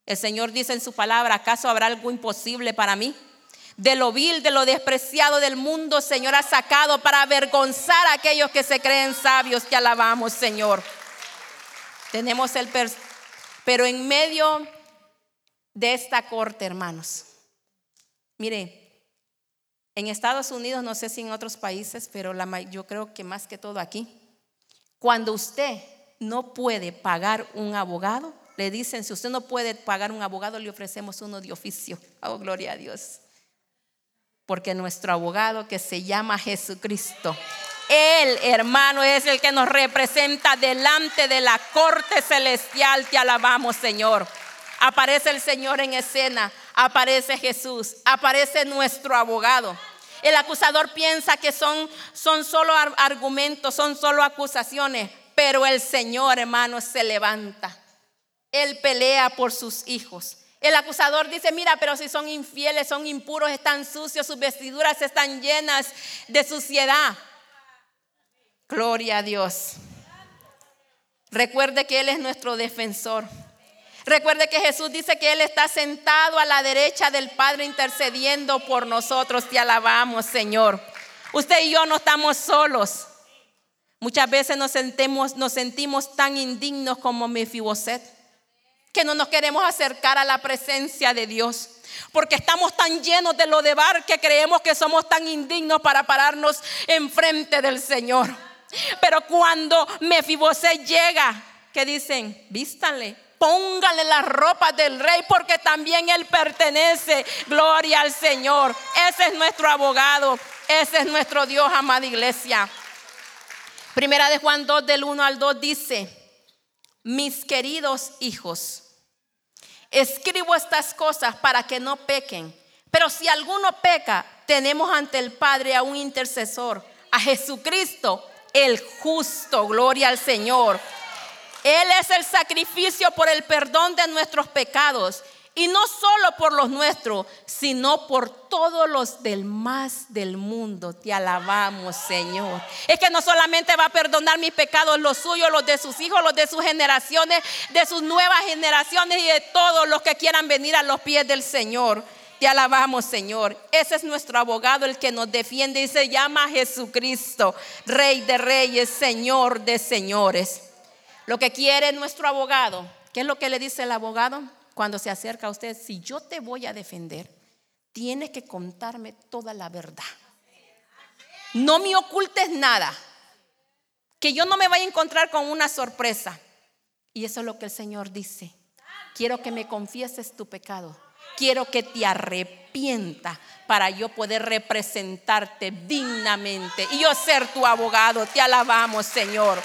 El Señor dice en su palabra, ¿acaso habrá algo imposible para mí? De lo vil, de lo despreciado del mundo, Señor ha sacado para avergonzar a aquellos que se creen sabios. Que alabamos, Señor. Tenemos el... Pero en medio de esta corte, hermanos, mire, en Estados Unidos, no sé si en otros países, pero yo creo que más que todo aquí, cuando usted no puede pagar un abogado, le dicen, si usted no puede pagar un abogado, le ofrecemos uno de oficio. Oh, gloria a Dios. Porque nuestro abogado que se llama Jesucristo, Él, hermano, es el que nos representa delante de la corte celestial. Te alabamos, Señor. Aparece el Señor en escena, aparece Jesús, aparece nuestro abogado. El acusador piensa que son, son solo argumentos, son solo acusaciones, pero el Señor, hermano, se levanta. Él pelea por sus hijos. El acusador dice, mira, pero si son infieles, son impuros, están sucios, sus vestiduras están llenas de suciedad. Gloria a Dios. Recuerde que Él es nuestro defensor. Recuerde que Jesús dice que Él está sentado a la derecha del Padre intercediendo por nosotros. Te alabamos, Señor. Usted y yo no estamos solos. Muchas veces nos, sentimos, nos sentimos tan indignos como Mefiboset que no nos queremos acercar a la presencia de Dios. Porque estamos tan llenos de lo de bar que creemos que somos tan indignos para pararnos enfrente del Señor. Pero cuando Mefiboset llega, ¿qué dicen? Vístanle póngale las ropas del rey porque también él pertenece. Gloria al Señor. Ese es nuestro abogado. Ese es nuestro Dios, amada iglesia. Primera de Juan 2 del 1 al 2 dice, mis queridos hijos, escribo estas cosas para que no pequen. Pero si alguno peca, tenemos ante el Padre a un intercesor, a Jesucristo, el justo, gloria al Señor. Él es el sacrificio por el perdón de nuestros pecados. Y no solo por los nuestros, sino por todos los del más del mundo. Te alabamos, Señor. Es que no solamente va a perdonar mis pecados, los suyos, los de sus hijos, los de sus generaciones, de sus nuevas generaciones y de todos los que quieran venir a los pies del Señor. Te alabamos, Señor. Ese es nuestro abogado, el que nos defiende y se llama Jesucristo, Rey de Reyes, Señor de Señores. Lo que quiere nuestro abogado, ¿qué es lo que le dice el abogado? Cuando se acerca a usted, si yo te voy a defender, tienes que contarme toda la verdad. No me ocultes nada. Que yo no me vaya a encontrar con una sorpresa. Y eso es lo que el Señor dice. Quiero que me confieses tu pecado. Quiero que te arrepienta para yo poder representarte dignamente y yo ser tu abogado. Te alabamos, Señor.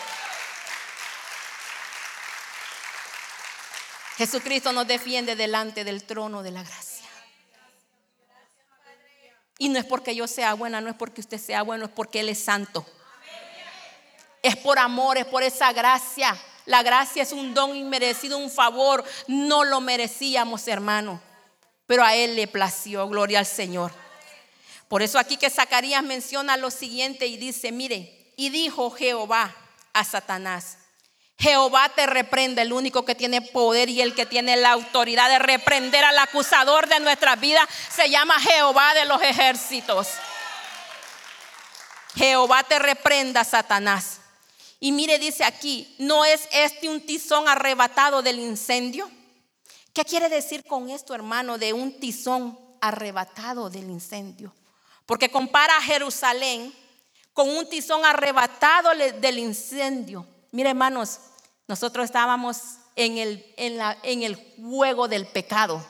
Jesucristo nos defiende delante del trono de la gracia. Y no es porque yo sea buena, no es porque usted sea bueno, es porque Él es santo. Es por amor, es por esa gracia. La gracia es un don inmerecido, un favor. No lo merecíamos, hermano. Pero a Él le plació, gloria al Señor. Por eso aquí que Zacarías menciona lo siguiente y dice, mire, y dijo Jehová a Satanás, Jehová te reprende, el único que tiene poder y el que tiene la autoridad de reprender al acusador de nuestra vida se llama Jehová de los ejércitos. Jehová te reprenda, Satanás. Y mire, dice aquí, ¿no es este un tizón arrebatado del incendio? ¿Qué quiere decir con esto, hermano, de un tizón arrebatado del incendio? Porque compara a Jerusalén con un tizón arrebatado del incendio. Mire, hermanos, nosotros estábamos en el, en, la, en el juego del pecado.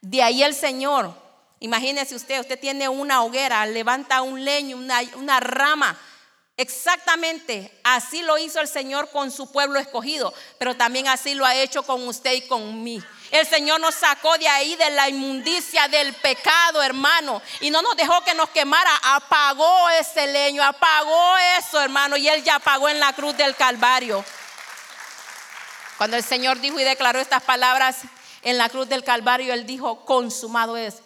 De ahí el Señor, imagínese usted, usted tiene una hoguera, levanta un leño, una, una rama. Exactamente, así lo hizo el Señor con su pueblo escogido, pero también así lo ha hecho con usted y con mí. El Señor nos sacó de ahí, de la inmundicia del pecado, hermano. Y no nos dejó que nos quemara. Apagó ese leño, apagó eso, hermano. Y Él ya apagó en la cruz del Calvario. Cuando el Señor dijo y declaró estas palabras en la cruz del Calvario, Él dijo, consumado es.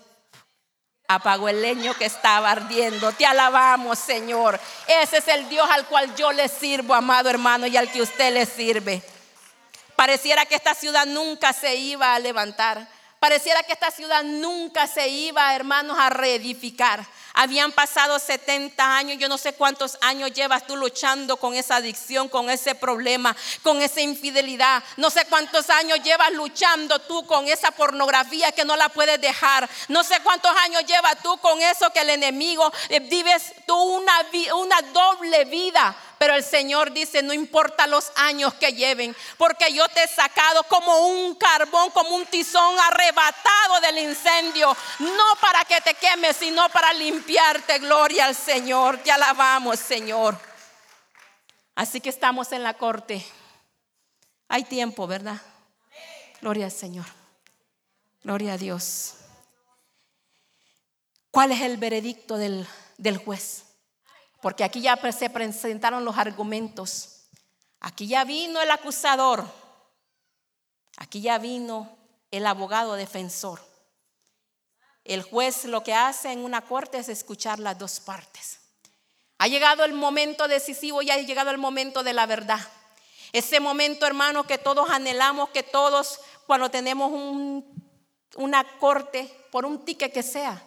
Apagó el leño que estaba ardiendo. Te alabamos, Señor. Ese es el Dios al cual yo le sirvo, amado hermano, y al que usted le sirve. Pareciera que esta ciudad nunca se iba a levantar. Pareciera que esta ciudad nunca se iba, hermanos, a reedificar. Habían pasado 70 años, yo no sé cuántos años llevas tú luchando con esa adicción, con ese problema, con esa infidelidad. No sé cuántos años llevas luchando tú con esa pornografía que no la puedes dejar. No sé cuántos años llevas tú con eso que el enemigo eh, vives tú una, una doble vida pero el Señor dice, no importa los años que lleven, porque yo te he sacado como un carbón, como un tizón arrebatado del incendio, no para que te quemes, sino para limpiarte. Gloria al Señor, te alabamos, Señor. Así que estamos en la corte. Hay tiempo, ¿verdad? Gloria al Señor. Gloria a Dios. ¿Cuál es el veredicto del, del juez? Porque aquí ya se presentaron los argumentos. Aquí ya vino el acusador. Aquí ya vino el abogado defensor. El juez lo que hace en una corte es escuchar las dos partes. Ha llegado el momento decisivo y ha llegado el momento de la verdad. Ese momento, hermano, que todos anhelamos, que todos cuando tenemos una corte, por un ticket que sea,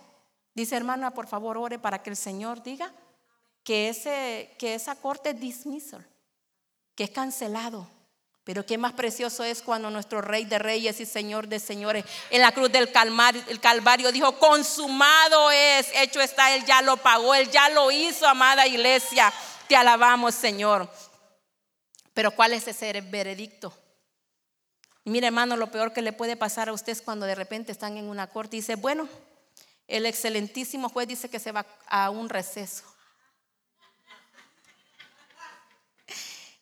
dice hermana, por favor, ore para que el Señor diga que, ese, que esa corte es dismissal, que es cancelado. Pero qué más precioso es cuando nuestro Rey de Reyes y Señor de Señores en la cruz del Calvario, el Calvario dijo, consumado es, hecho está, Él ya lo pagó, Él ya lo hizo, amada iglesia. Te alabamos, Señor. Pero ¿cuál es ese veredicto? Mire, hermano, lo peor que le puede pasar a usted es cuando de repente están en una corte y dice, bueno, el excelentísimo juez dice que se va a un receso.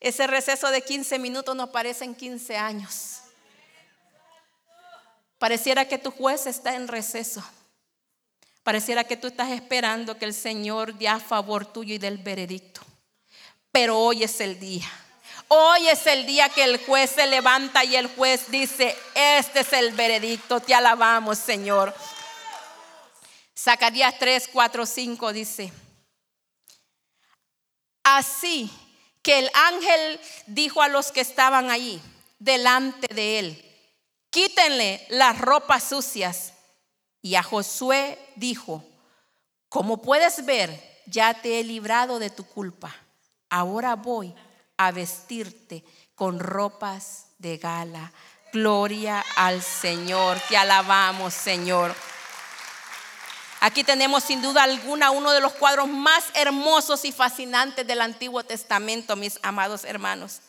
Ese receso de 15 minutos nos parecen 15 años. Pareciera que tu juez está en receso. Pareciera que tú estás esperando que el Señor dé a favor tuyo y del veredicto. Pero hoy es el día. Hoy es el día que el juez se levanta y el juez dice, este es el veredicto, te alabamos Señor. Zacarías 3, 4, 5 dice, así que el ángel dijo a los que estaban allí, delante de él, quítenle las ropas sucias. Y a Josué dijo, como puedes ver, ya te he librado de tu culpa. Ahora voy a vestirte con ropas de gala. Gloria al Señor. Te alabamos, Señor. Aquí tenemos sin duda alguna uno de los cuadros más hermosos y fascinantes del Antiguo Testamento, mis amados hermanos.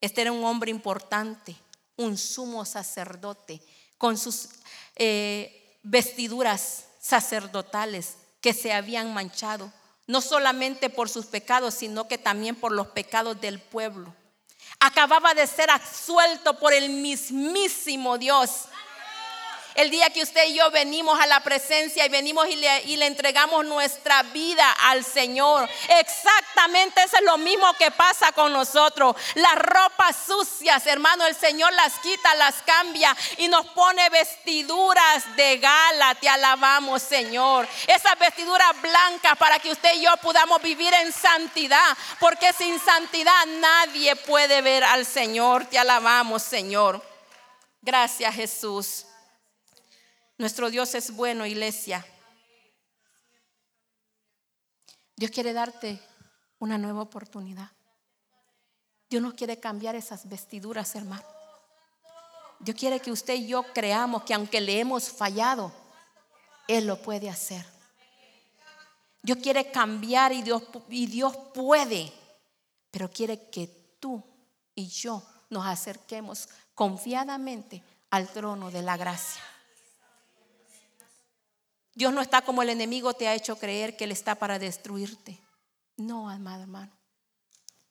Este era un hombre importante, un sumo sacerdote, con sus eh, vestiduras sacerdotales que se habían manchado no solamente por sus pecados, sino que también por los pecados del pueblo. Acababa de ser absuelto por el mismísimo Dios. El día que usted y yo venimos a la presencia y venimos y le, entregamos nuestra vida al Señor. Exactamente eso es lo mismo que pasa con nosotros. Las ropas sucias, hermano, el Señor las quita, las cambia y nos pone vestiduras de gala. Te alabamos, Señor. Esas vestiduras blancas para que usted y yo podamos vivir en santidad. Porque sin santidad nadie puede ver al Señor. Te alabamos, Señor. Gracias, Jesús. Nuestro Dios es bueno, iglesia. Dios quiere darte una nueva oportunidad. Dios no quiere cambiar esas vestiduras, hermano. Dios quiere que usted y yo creamos que aunque le hemos fallado, Él lo puede hacer. Dios quiere cambiar y Dios, y Dios puede, pero quiere que tú y yo nos acerquemos confiadamente al trono de la gracia. Dios no está como el enemigo te ha hecho creer que Él está para destruirte. No, amado hermano.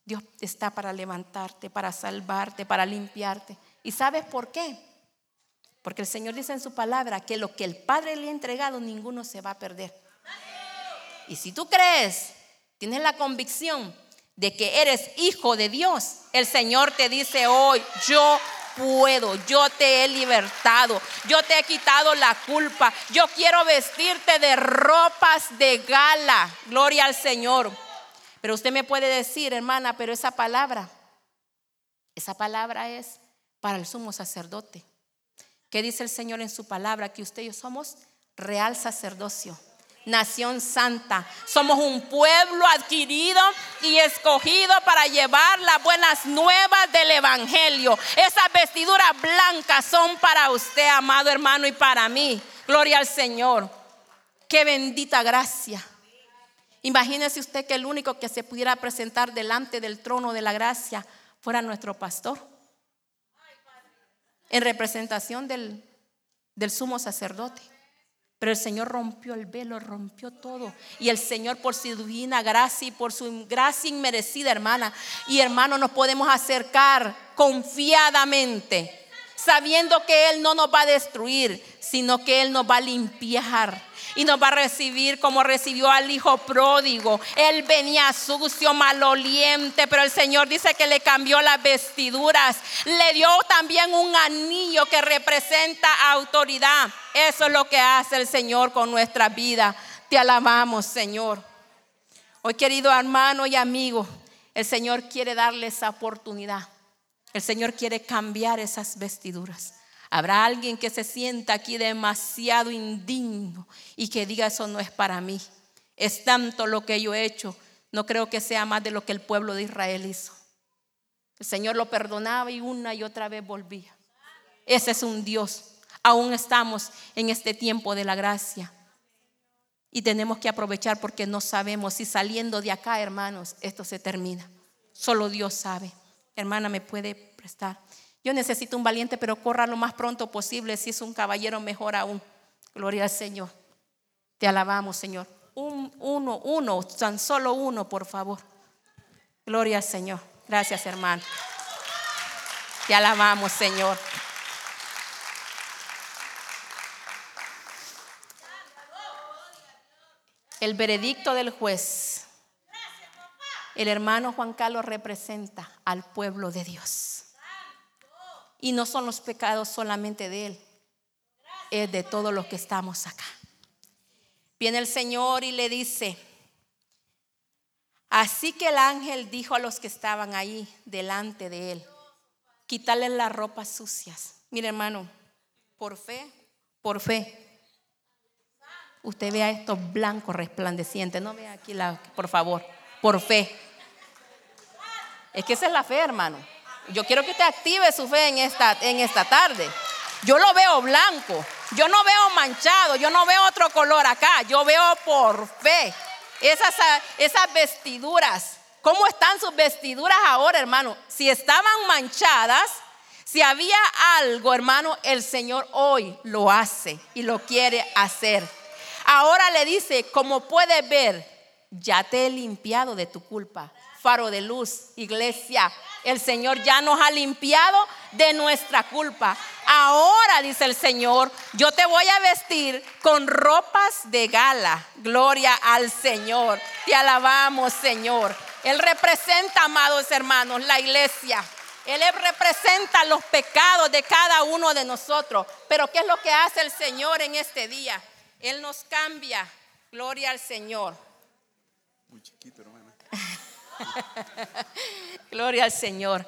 Dios está para levantarte, para salvarte, para limpiarte. ¿Y sabes por qué? Porque el Señor dice en su palabra que lo que el Padre le ha entregado, ninguno se va a perder. Y si tú crees, tienes la convicción de que eres hijo de Dios, el Señor te dice hoy, yo puedo, yo te he libertado, yo te he quitado la culpa, yo quiero vestirte de ropas de gala, gloria al Señor. Pero usted me puede decir, hermana, pero esa palabra, esa palabra es para el sumo sacerdote. ¿Qué dice el Señor en su palabra? Que usted y yo somos real sacerdocio nación santa. Somos un pueblo adquirido y escogido para llevar las buenas nuevas del Evangelio. Esas vestiduras blancas son para usted, amado hermano, y para mí. Gloria al Señor. Qué bendita gracia. Imagínese usted que el único que se pudiera presentar delante del trono de la gracia fuera nuestro pastor. En representación del, del sumo sacerdote. Pero el Señor rompió el velo, rompió todo. Y el Señor por su divina gracia y por su gracia inmerecida, hermana y hermano, nos podemos acercar confiadamente, sabiendo que Él no nos va a destruir, sino que Él nos va a limpiar y nos va a recibir como recibió al hijo pródigo. Él venía sucio, maloliente, pero el Señor dice que le cambió las vestiduras. Le dio también un anillo que representa autoridad. Eso es lo que hace el Señor con nuestra vida. Te alabamos, Señor. Hoy, querido hermano y amigo, el Señor quiere darle esa oportunidad. El Señor quiere cambiar esas vestiduras. Habrá alguien que se sienta aquí demasiado indigno y que diga eso no es para mí. Es tanto lo que yo he hecho. No creo que sea más de lo que el pueblo de Israel hizo. El Señor lo perdonaba y una y otra vez volvía. Ese es un Dios. Aún estamos en este tiempo de la gracia. Y tenemos que aprovechar porque no sabemos si saliendo de acá, hermanos, esto se termina. Solo Dios sabe. Hermana, me puede prestar. Yo necesito un valiente, pero corra lo más pronto posible. Si es un caballero, mejor aún. Gloria al Señor. Te alabamos, Señor. Un, uno, uno, tan solo uno, por favor. Gloria al Señor. Gracias, hermano. Te alabamos, Señor. El veredicto del juez El hermano Juan Carlos representa al pueblo de Dios. Y no son los pecados solamente de él, es de todos los que estamos acá. Viene el Señor y le dice, así que el ángel dijo a los que estaban ahí delante de él, quitarle las ropas sucias. Mire hermano, por fe, por fe. Usted vea estos blancos resplandecientes, no vea aquí la, por favor, por fe. Es que esa es la fe, hermano. Yo quiero que usted active su fe en esta, en esta tarde. Yo lo veo blanco, yo no veo manchado, yo no veo otro color acá, yo veo por fe. Esas, esas vestiduras, ¿cómo están sus vestiduras ahora, hermano? Si estaban manchadas, si había algo, hermano, el Señor hoy lo hace y lo quiere hacer. Ahora le dice, como puedes ver, ya te he limpiado de tu culpa. Faro de luz, iglesia, el Señor ya nos ha limpiado de nuestra culpa. Ahora, dice el Señor, yo te voy a vestir con ropas de gala. Gloria al Señor. Te alabamos, Señor. Él representa, amados hermanos, la iglesia. Él representa los pecados de cada uno de nosotros. Pero ¿qué es lo que hace el Señor en este día? Él nos cambia. Gloria al Señor. Muy chiquito, hermana. Gloria al Señor.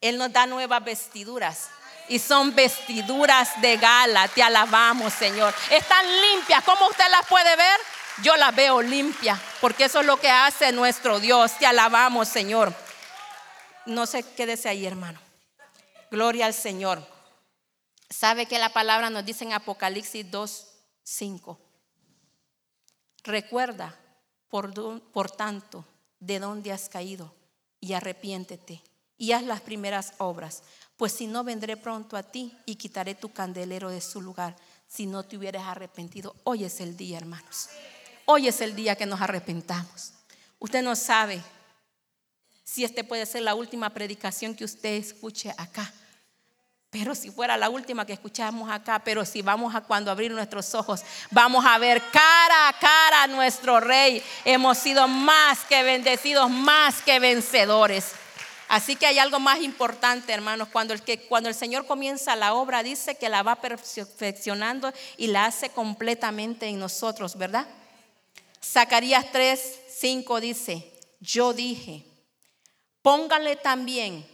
Él nos da nuevas vestiduras. Y son vestiduras de gala. Te alabamos, Señor. Están limpias. ¿Cómo usted las puede ver? Yo las veo limpias. Porque eso es lo que hace nuestro Dios. Te alabamos, Señor. No se quédese ahí, hermano. Gloria al Señor. ¿Sabe que la palabra nos dice en Apocalipsis 2, 5? Recuerda, por, por tanto, de dónde has caído y arrepiéntete y haz las primeras obras, pues si no vendré pronto a ti y quitaré tu candelero de su lugar si no te hubieras arrepentido. Hoy es el día, hermanos. Hoy es el día que nos arrepentamos. Usted no sabe si este puede ser la última predicación que usted escuche acá. Pero si fuera la última que escuchamos acá, pero si vamos a cuando abrir nuestros ojos, vamos a ver cara a cara a nuestro rey. Hemos sido más que bendecidos, más que vencedores. Así que hay algo más importante, hermanos, cuando el, que, cuando el Señor comienza la obra, dice que la va perfeccionando y la hace completamente en nosotros, ¿verdad? Zacarías 3, 5 dice, yo dije, póngale también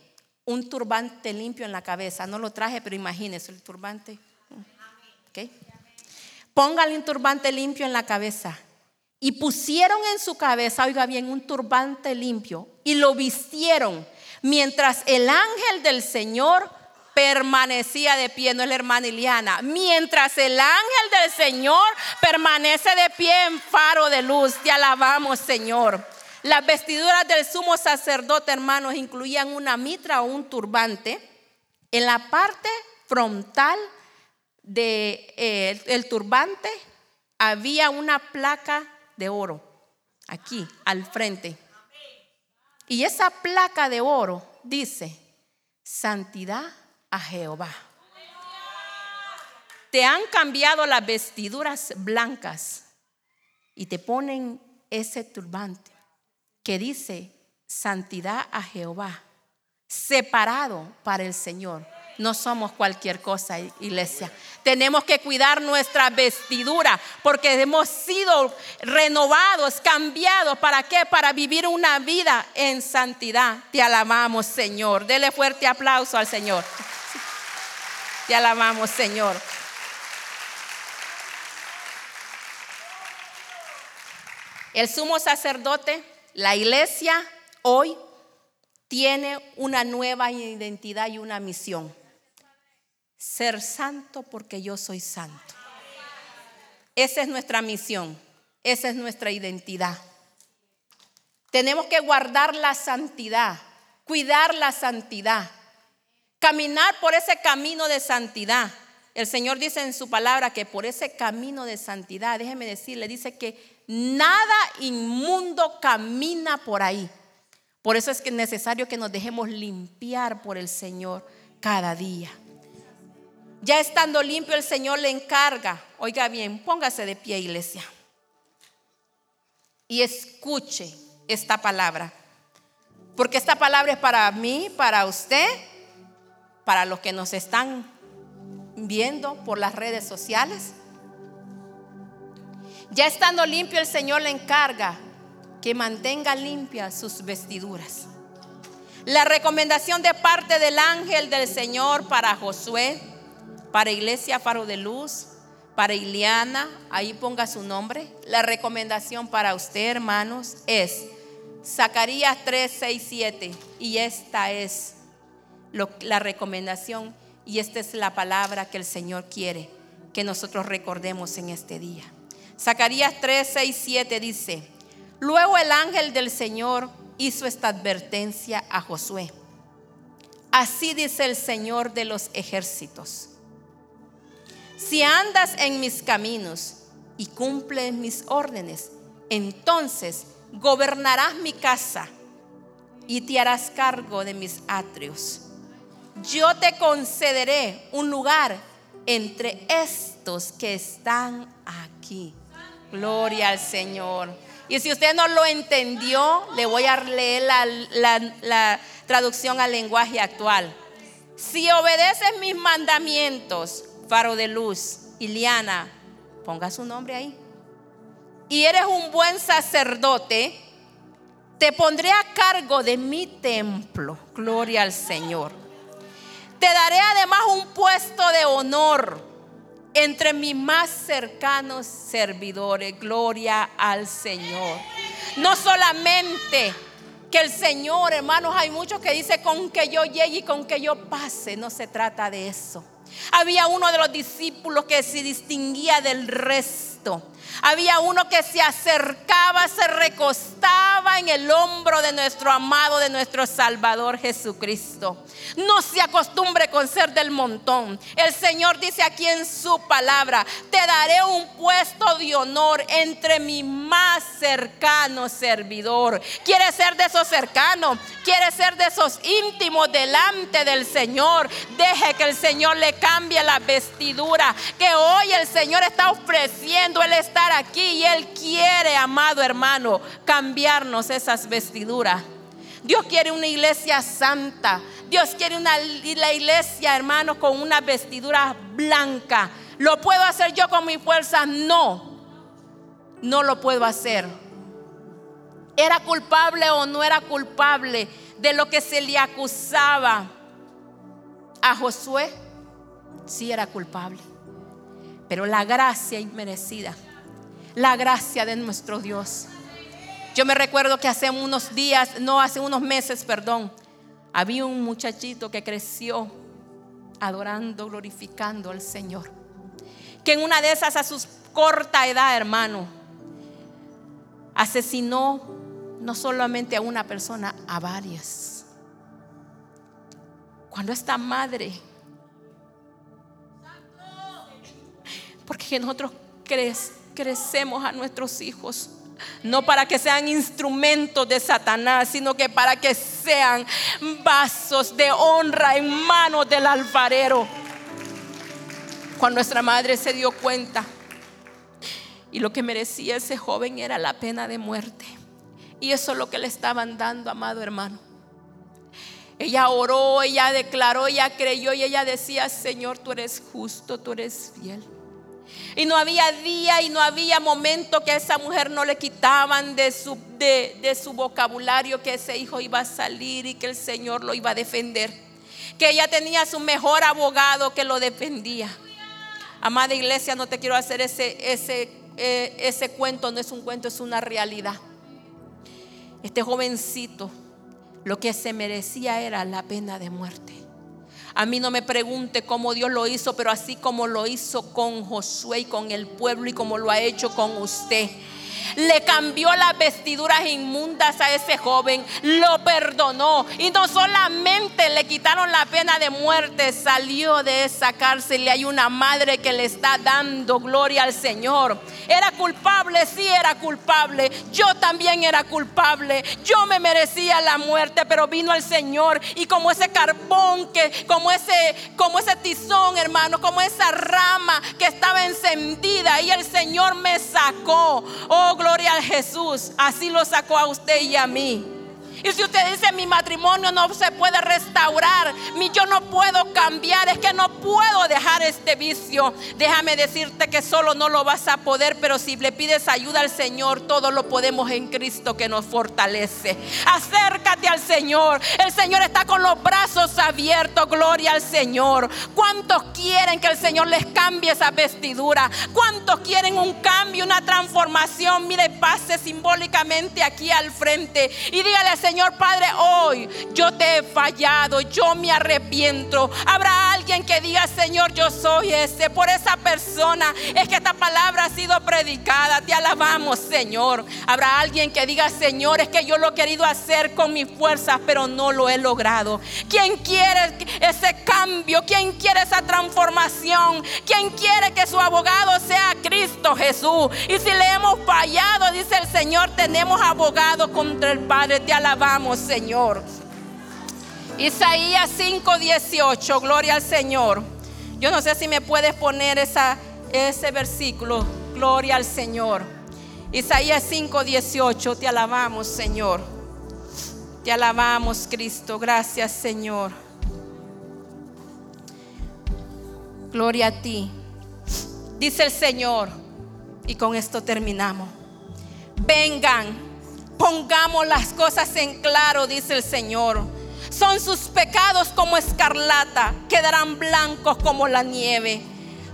un turbante limpio en la cabeza. No lo traje, pero imagínese el turbante. ¿Okay? Póngale un turbante limpio en la cabeza. Y pusieron en su cabeza, oiga bien, un turbante limpio y lo vistieron mientras el ángel del Señor permanecía de pie, no es la hermana Iliana, mientras el ángel del Señor permanece de pie en faro de luz, te alabamos Señor. Las vestiduras del sumo sacerdote, hermanos, incluían una mitra o un turbante. En la parte frontal del de, eh, turbante había una placa de oro, aquí, al frente. Y esa placa de oro dice, santidad a Jehová. Te han cambiado las vestiduras blancas y te ponen ese turbante que dice santidad a Jehová, separado para el Señor. No somos cualquier cosa, iglesia. Tenemos que cuidar nuestra vestidura porque hemos sido renovados, cambiados. ¿Para qué? Para vivir una vida en santidad. Te alabamos, Señor. Dele fuerte aplauso al Señor. Te alabamos, Señor. El sumo sacerdote la iglesia hoy tiene una nueva identidad y una misión. Ser santo porque yo soy santo. Esa es nuestra misión. Esa es nuestra identidad. Tenemos que guardar la santidad, cuidar la santidad, caminar por ese camino de santidad. El Señor dice en su palabra que por ese camino de santidad, déjeme decirle, dice que Nada inmundo camina por ahí. Por eso es que es necesario que nos dejemos limpiar por el Señor cada día. Ya estando limpio, el Señor le encarga. Oiga bien, póngase de pie, iglesia. Y escuche esta palabra. Porque esta palabra es para mí, para usted, para los que nos están viendo por las redes sociales. Ya estando limpio, el Señor le encarga que mantenga limpias sus vestiduras. La recomendación de parte del ángel del Señor para Josué, para Iglesia Faro de Luz, para Iliana, ahí ponga su nombre. La recomendación para usted, hermanos, es Zacarías 3, 6, 7. Y esta es la recomendación y esta es la palabra que el Señor quiere que nosotros recordemos en este día. Zacarías 3, 6, 7 dice, luego el ángel del Señor hizo esta advertencia a Josué. Así dice el Señor de los ejércitos. Si andas en mis caminos y cumples mis órdenes, entonces gobernarás mi casa y te harás cargo de mis atrios. Yo te concederé un lugar entre estos que están aquí. Gloria al Señor. Y si usted no lo entendió, le voy a leer la, traducción al lenguaje actual. Si obedeces mis mandamientos, faro de luz, Iliana, ponga su nombre ahí. Y eres un buen sacerdote, te pondré a cargo de mi templo. Gloria al Señor. Te daré además un puesto de honor entre mis más cercanos servidores. Gloria al Señor. No solamente que el Señor, hermanos, hay muchos que dicen con que yo llegue y con que yo pase. No se trata de eso. Había uno de los discípulos que se distinguía del resto. Había uno que se acercaba, se recostaba en el hombro de nuestro amado, de nuestro Salvador Jesucristo. No se acostumbre con ser del montón. El Señor dice aquí en su palabra, te daré un puesto de honor entre mi más cercano servidor. Quiere ser de esos cercanos, quiere ser de esos íntimos delante del Señor. Deje que el Señor le cambie la vestidura, que hoy el Señor está ofreciendo el aquí y Él quiere, amado hermano, cambiarnos esas vestiduras. Dios quiere una iglesia santa. Dios quiere una la iglesia, hermano, con una vestidura blanca. ¿Lo puedo hacer yo con mi fuerza? No. No lo puedo hacer. ¿Era culpable o no era culpable de lo que se le acusaba a Josué? Sí era culpable. Pero la gracia inmerecida, la gracia de nuestro Dios yo me recuerdo que hace unos días, no hace unos meses, perdón, había un muchachito que creció adorando, glorificando al Señor. Que en una de esas, a su corta edad, hermano, asesinó no solamente a una persona, a varias. Cuando esta madre, porque nosotros crecemos a nuestros hijos no para que sean instrumentos de Satanás, sino que para que sean vasos de honra en manos del alfarero. Cuando nuestra madre se dio cuenta y lo que merecía ese joven era la pena de muerte. Y eso es lo que le estaban dando, amado hermano. Ella oró, ella declaró, ella creyó y ella decía, Señor, tú eres justo, tú eres fiel. Y no había día y no había momento que a esa mujer no le quitaban de su, de, su vocabulario que ese hijo iba a salir y que el Señor lo iba a defender. Que ella tenía su mejor abogado que lo defendía. Amada iglesia, no te quiero hacer ese, ese, eh, ese cuento, no es un cuento, es una realidad. Este jovencito lo que se merecía era la pena de muerte. A mí no me pregunte cómo Dios lo hizo, pero así como lo hizo con Josué y con el pueblo y como lo ha hecho con usted le cambió las vestiduras inmundas a ese joven, lo perdonó y no solamente le quitaron la pena de muerte, salió de esa cárcel y hay una madre que le está dando gloria al Señor. Era culpable, sí era culpable. Yo también era culpable. Yo me merecía la muerte, pero vino el Señor y como ese carbón que como ese como ese tizón, hermano, como esa rama que estaba encendida y el Señor me sacó. Oh, gloria a Jesús. Así lo sacó a usted y a mí. Y si usted dice mi matrimonio no se puede restaurar, mi yo no puedo cambiar, es que no puedo dejar este vicio. Déjame decirte que solo no lo vas a poder, pero si le pides ayuda al Señor, todo lo podemos en Cristo que nos fortalece. Acércate al Señor. El Señor está con los brazos abiertos. Gloria al Señor. ¿Cuántos quieren que el Señor les cambie esa vestidura? ¿Cuántos quieren un cambio, una transformación? Mire, pase simbólicamente aquí al frente y dígale, Señor Padre, hoy yo te he fallado, yo me arrepiento. Habrá alguien que diga, Señor, yo soy ese. Por esa persona es que esta palabra ha sido predicada. Te alabamos, Señor. Habrá alguien que diga, Señor, es que yo lo he querido hacer con mis fuerzas, pero no lo he logrado. ¿Quién quiere ese cambio? ¿Quién quiere esa transformación? ¿Quién quiere que su abogado sea Cristo Jesús? Y si le hemos fallado, dice el Señor, tenemos abogado contra el Padre. Te alabamos, Señor. Isaías 5:18, gloria al Señor. Yo no sé si me puedes poner esa, ese versículo, gloria al Señor. Isaías 5:18, te alabamos, Señor. Te alabamos, Cristo. Gracias, Señor. Gloria a ti. Dice el Señor, y con esto terminamos. Vengan, pongamos las cosas en claro, dice el Señor. Son sus pecados como escarlata, quedarán blancos como la nieve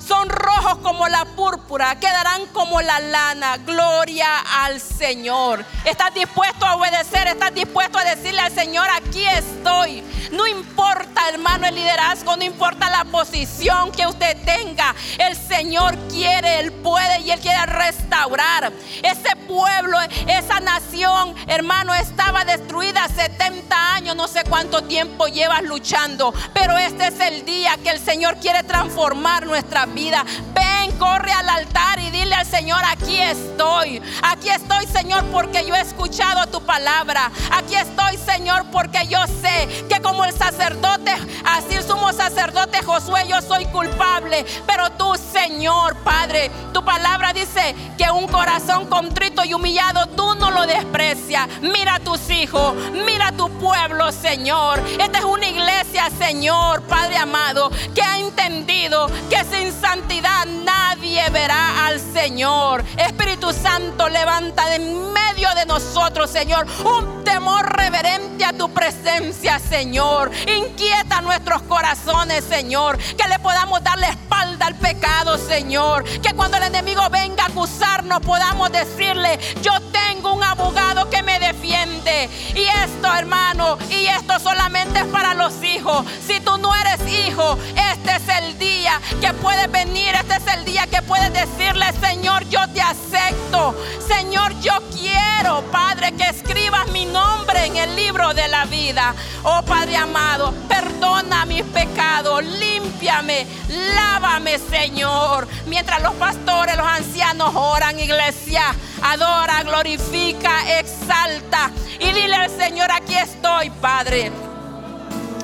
son rojos como la púrpura, quedarán como la lana. Gloria al Señor. ¿Estás dispuesto a obedecer? ¿Estás dispuesto a decirle al Señor, aquí estoy? No importa, hermano, el liderazgo, no importa la posición que usted tenga. El Señor quiere, Él puede y Él quiere restaurar. Ese pueblo, esa nación, hermano, estaba destruida 70 años, no sé cuánto tiempo llevas luchando. Pero este es el día que el Señor quiere transformar nuestra vida. Ven, corre al altar y dile al Señor, aquí estoy. Aquí estoy, Señor, porque yo he escuchado tu palabra. Aquí estoy, Señor, porque yo sé que como el sacerdote, así el sumo sacerdote Josué, yo soy culpable. Pero tú, Señor, Padre, tu palabra dice que un corazón contrito y humillado, tú no lo desprecias. Mira a tus hijos, mira tu pueblo, Señor. Esta es una iglesia, Señor, Padre amado, que ha entendido que sin santidad nadie verá al Señor. Espíritu Santo, levanta de medio de nosotros, Señor, un temor reverente a tu presencia, Señor. Inquieta nuestros corazones, Señor, que le podamos dar la espalda al pecado, Señor. Que cuando el enemigo venga a acusarnos podamos decirle, yo tengo un abogado que me defiende. Y esto, hermano, y esto solamente es para los hijos. Si tú no eres hijo, este es el día que puedes venir, este es el día que puedes decirle, Señor, yo te acepto. Señor, yo quiero, Padre, que escribas mi nombre en el libro de la vida. Oh Padre amado, perdona mis pecados, límpiame, lávame, Señor. Mientras los pastores, los ancianos oran, iglesia, adora, glorifica, exalta. Y dile al Señor, aquí estoy, Padre.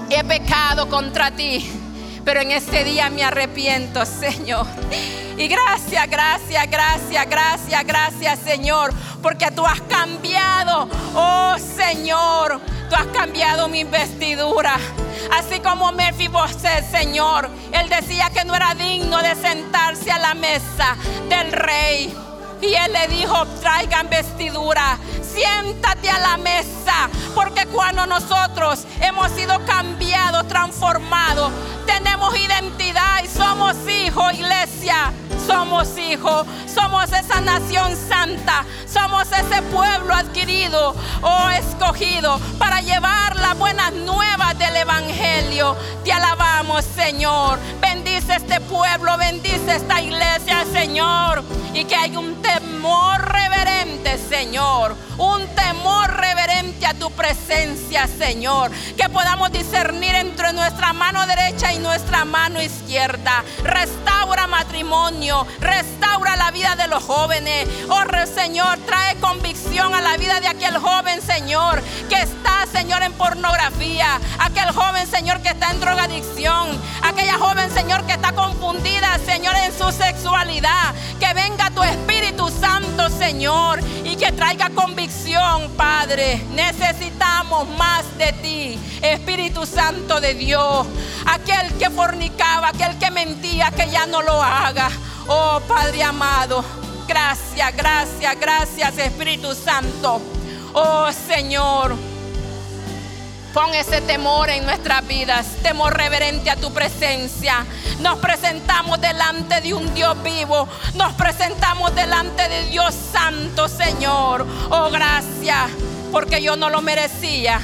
He pecado contra ti pero en este día me arrepiento, Señor. Y gracias, gracias, gracias, gracias, gracias, Señor, porque tú has cambiado, oh Señor, tú has cambiado mi vestidura. Así como Mefiboset, Señor, él decía que no era digno de sentarse a la mesa del rey. Y él le dijo, traigan vestidura, siéntate a la mesa, porque cuando nosotros hemos sido cambiados, transformados, tenemos identidad y somos hijos, iglesia. Somos hijos, somos esa nación santa, somos ese pueblo adquirido o escogido para llevar las buenas nuevas del Evangelio. Te alabamos, Señor. Bendice este pueblo, bendice esta iglesia, Señor. Y que hay un temor reverente, Señor. Un temor reverente a tu presencia, Señor. Que podamos discernir entre nuestra mano derecha y nuestra mano izquierda. Restaura matrimonio, restaura la vida de los jóvenes. Oh Señor, trae convicción a la vida de aquel joven, Señor, que está, Señor, en pornografía. Aquel joven, Señor, que está en drogadicción. Aquella joven, Señor, que está confundida, Señor, en su sexualidad. Que venga tu Espíritu Santo Señor, y que traiga convicción, Padre. Necesitamos más de ti, Espíritu Santo de Dios. Aquel que fornicaba, aquel que mentía, que ya no lo haga. Oh Padre amado, gracias, gracias, gracias Espíritu Santo. Oh Señor. Pon ese temor en nuestras vidas, temor reverente a tu presencia. Nos presentamos delante de un Dios vivo, nos presentamos delante de Dios santo, Señor. Oh, gracias, porque yo no lo merecía,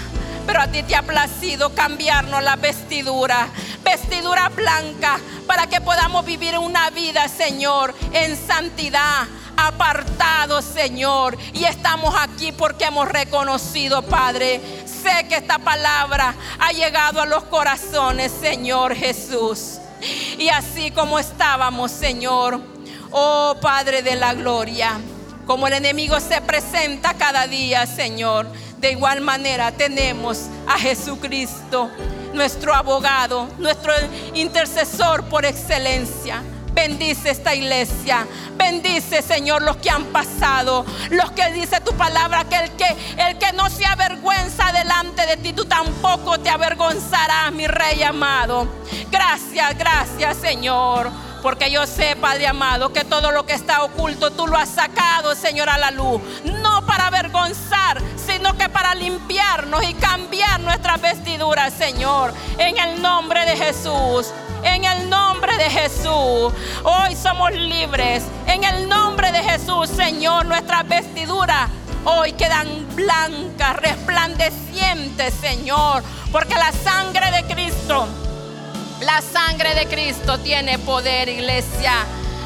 pero a ti te ha placido cambiarnos la vestidura, vestidura blanca, para que podamos vivir una vida, Señor, en santidad apartado, Señor. Y estamos aquí porque hemos reconocido, Padre. Sé que esta palabra ha llegado a los corazones, Señor Jesús. Y así como estábamos, Señor, oh Padre de la gloria, como el enemigo se presenta cada día, Señor, de igual manera tenemos a Jesucristo, nuestro abogado, nuestro intercesor por excelencia Bendice esta iglesia. Bendice, Señor, los que han pasado. Los que dice tu palabra que el que el que no se avergüenza delante de ti, tú tampoco te avergonzarás, mi rey amado. Gracias, gracias, Señor. Porque yo sé, Padre amado, que todo lo que está oculto tú lo has sacado, Señor, a la luz. No para avergonzar, sino que para limpiarnos y cambiar nuestras vestiduras, Señor. En el nombre de Jesús. En el nombre de Jesús. Hoy somos libres. En el nombre de Jesús, Señor, nuestras vestiduras hoy quedan blancas, resplandecientes, Señor. Porque la sangre de Cristo, la sangre de Cristo tiene poder, iglesia.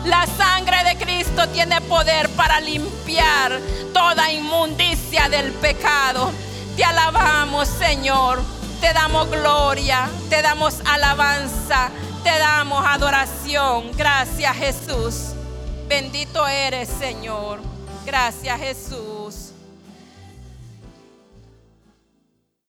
La sangre de Cristo tiene poder para limpiar toda inmundicia del pecado. Te alabamos, Señor. Te damos gloria, te damos alabanza. Te damos adoración. Gracias Jesús. Bendito eres Señor. Gracias Jesús.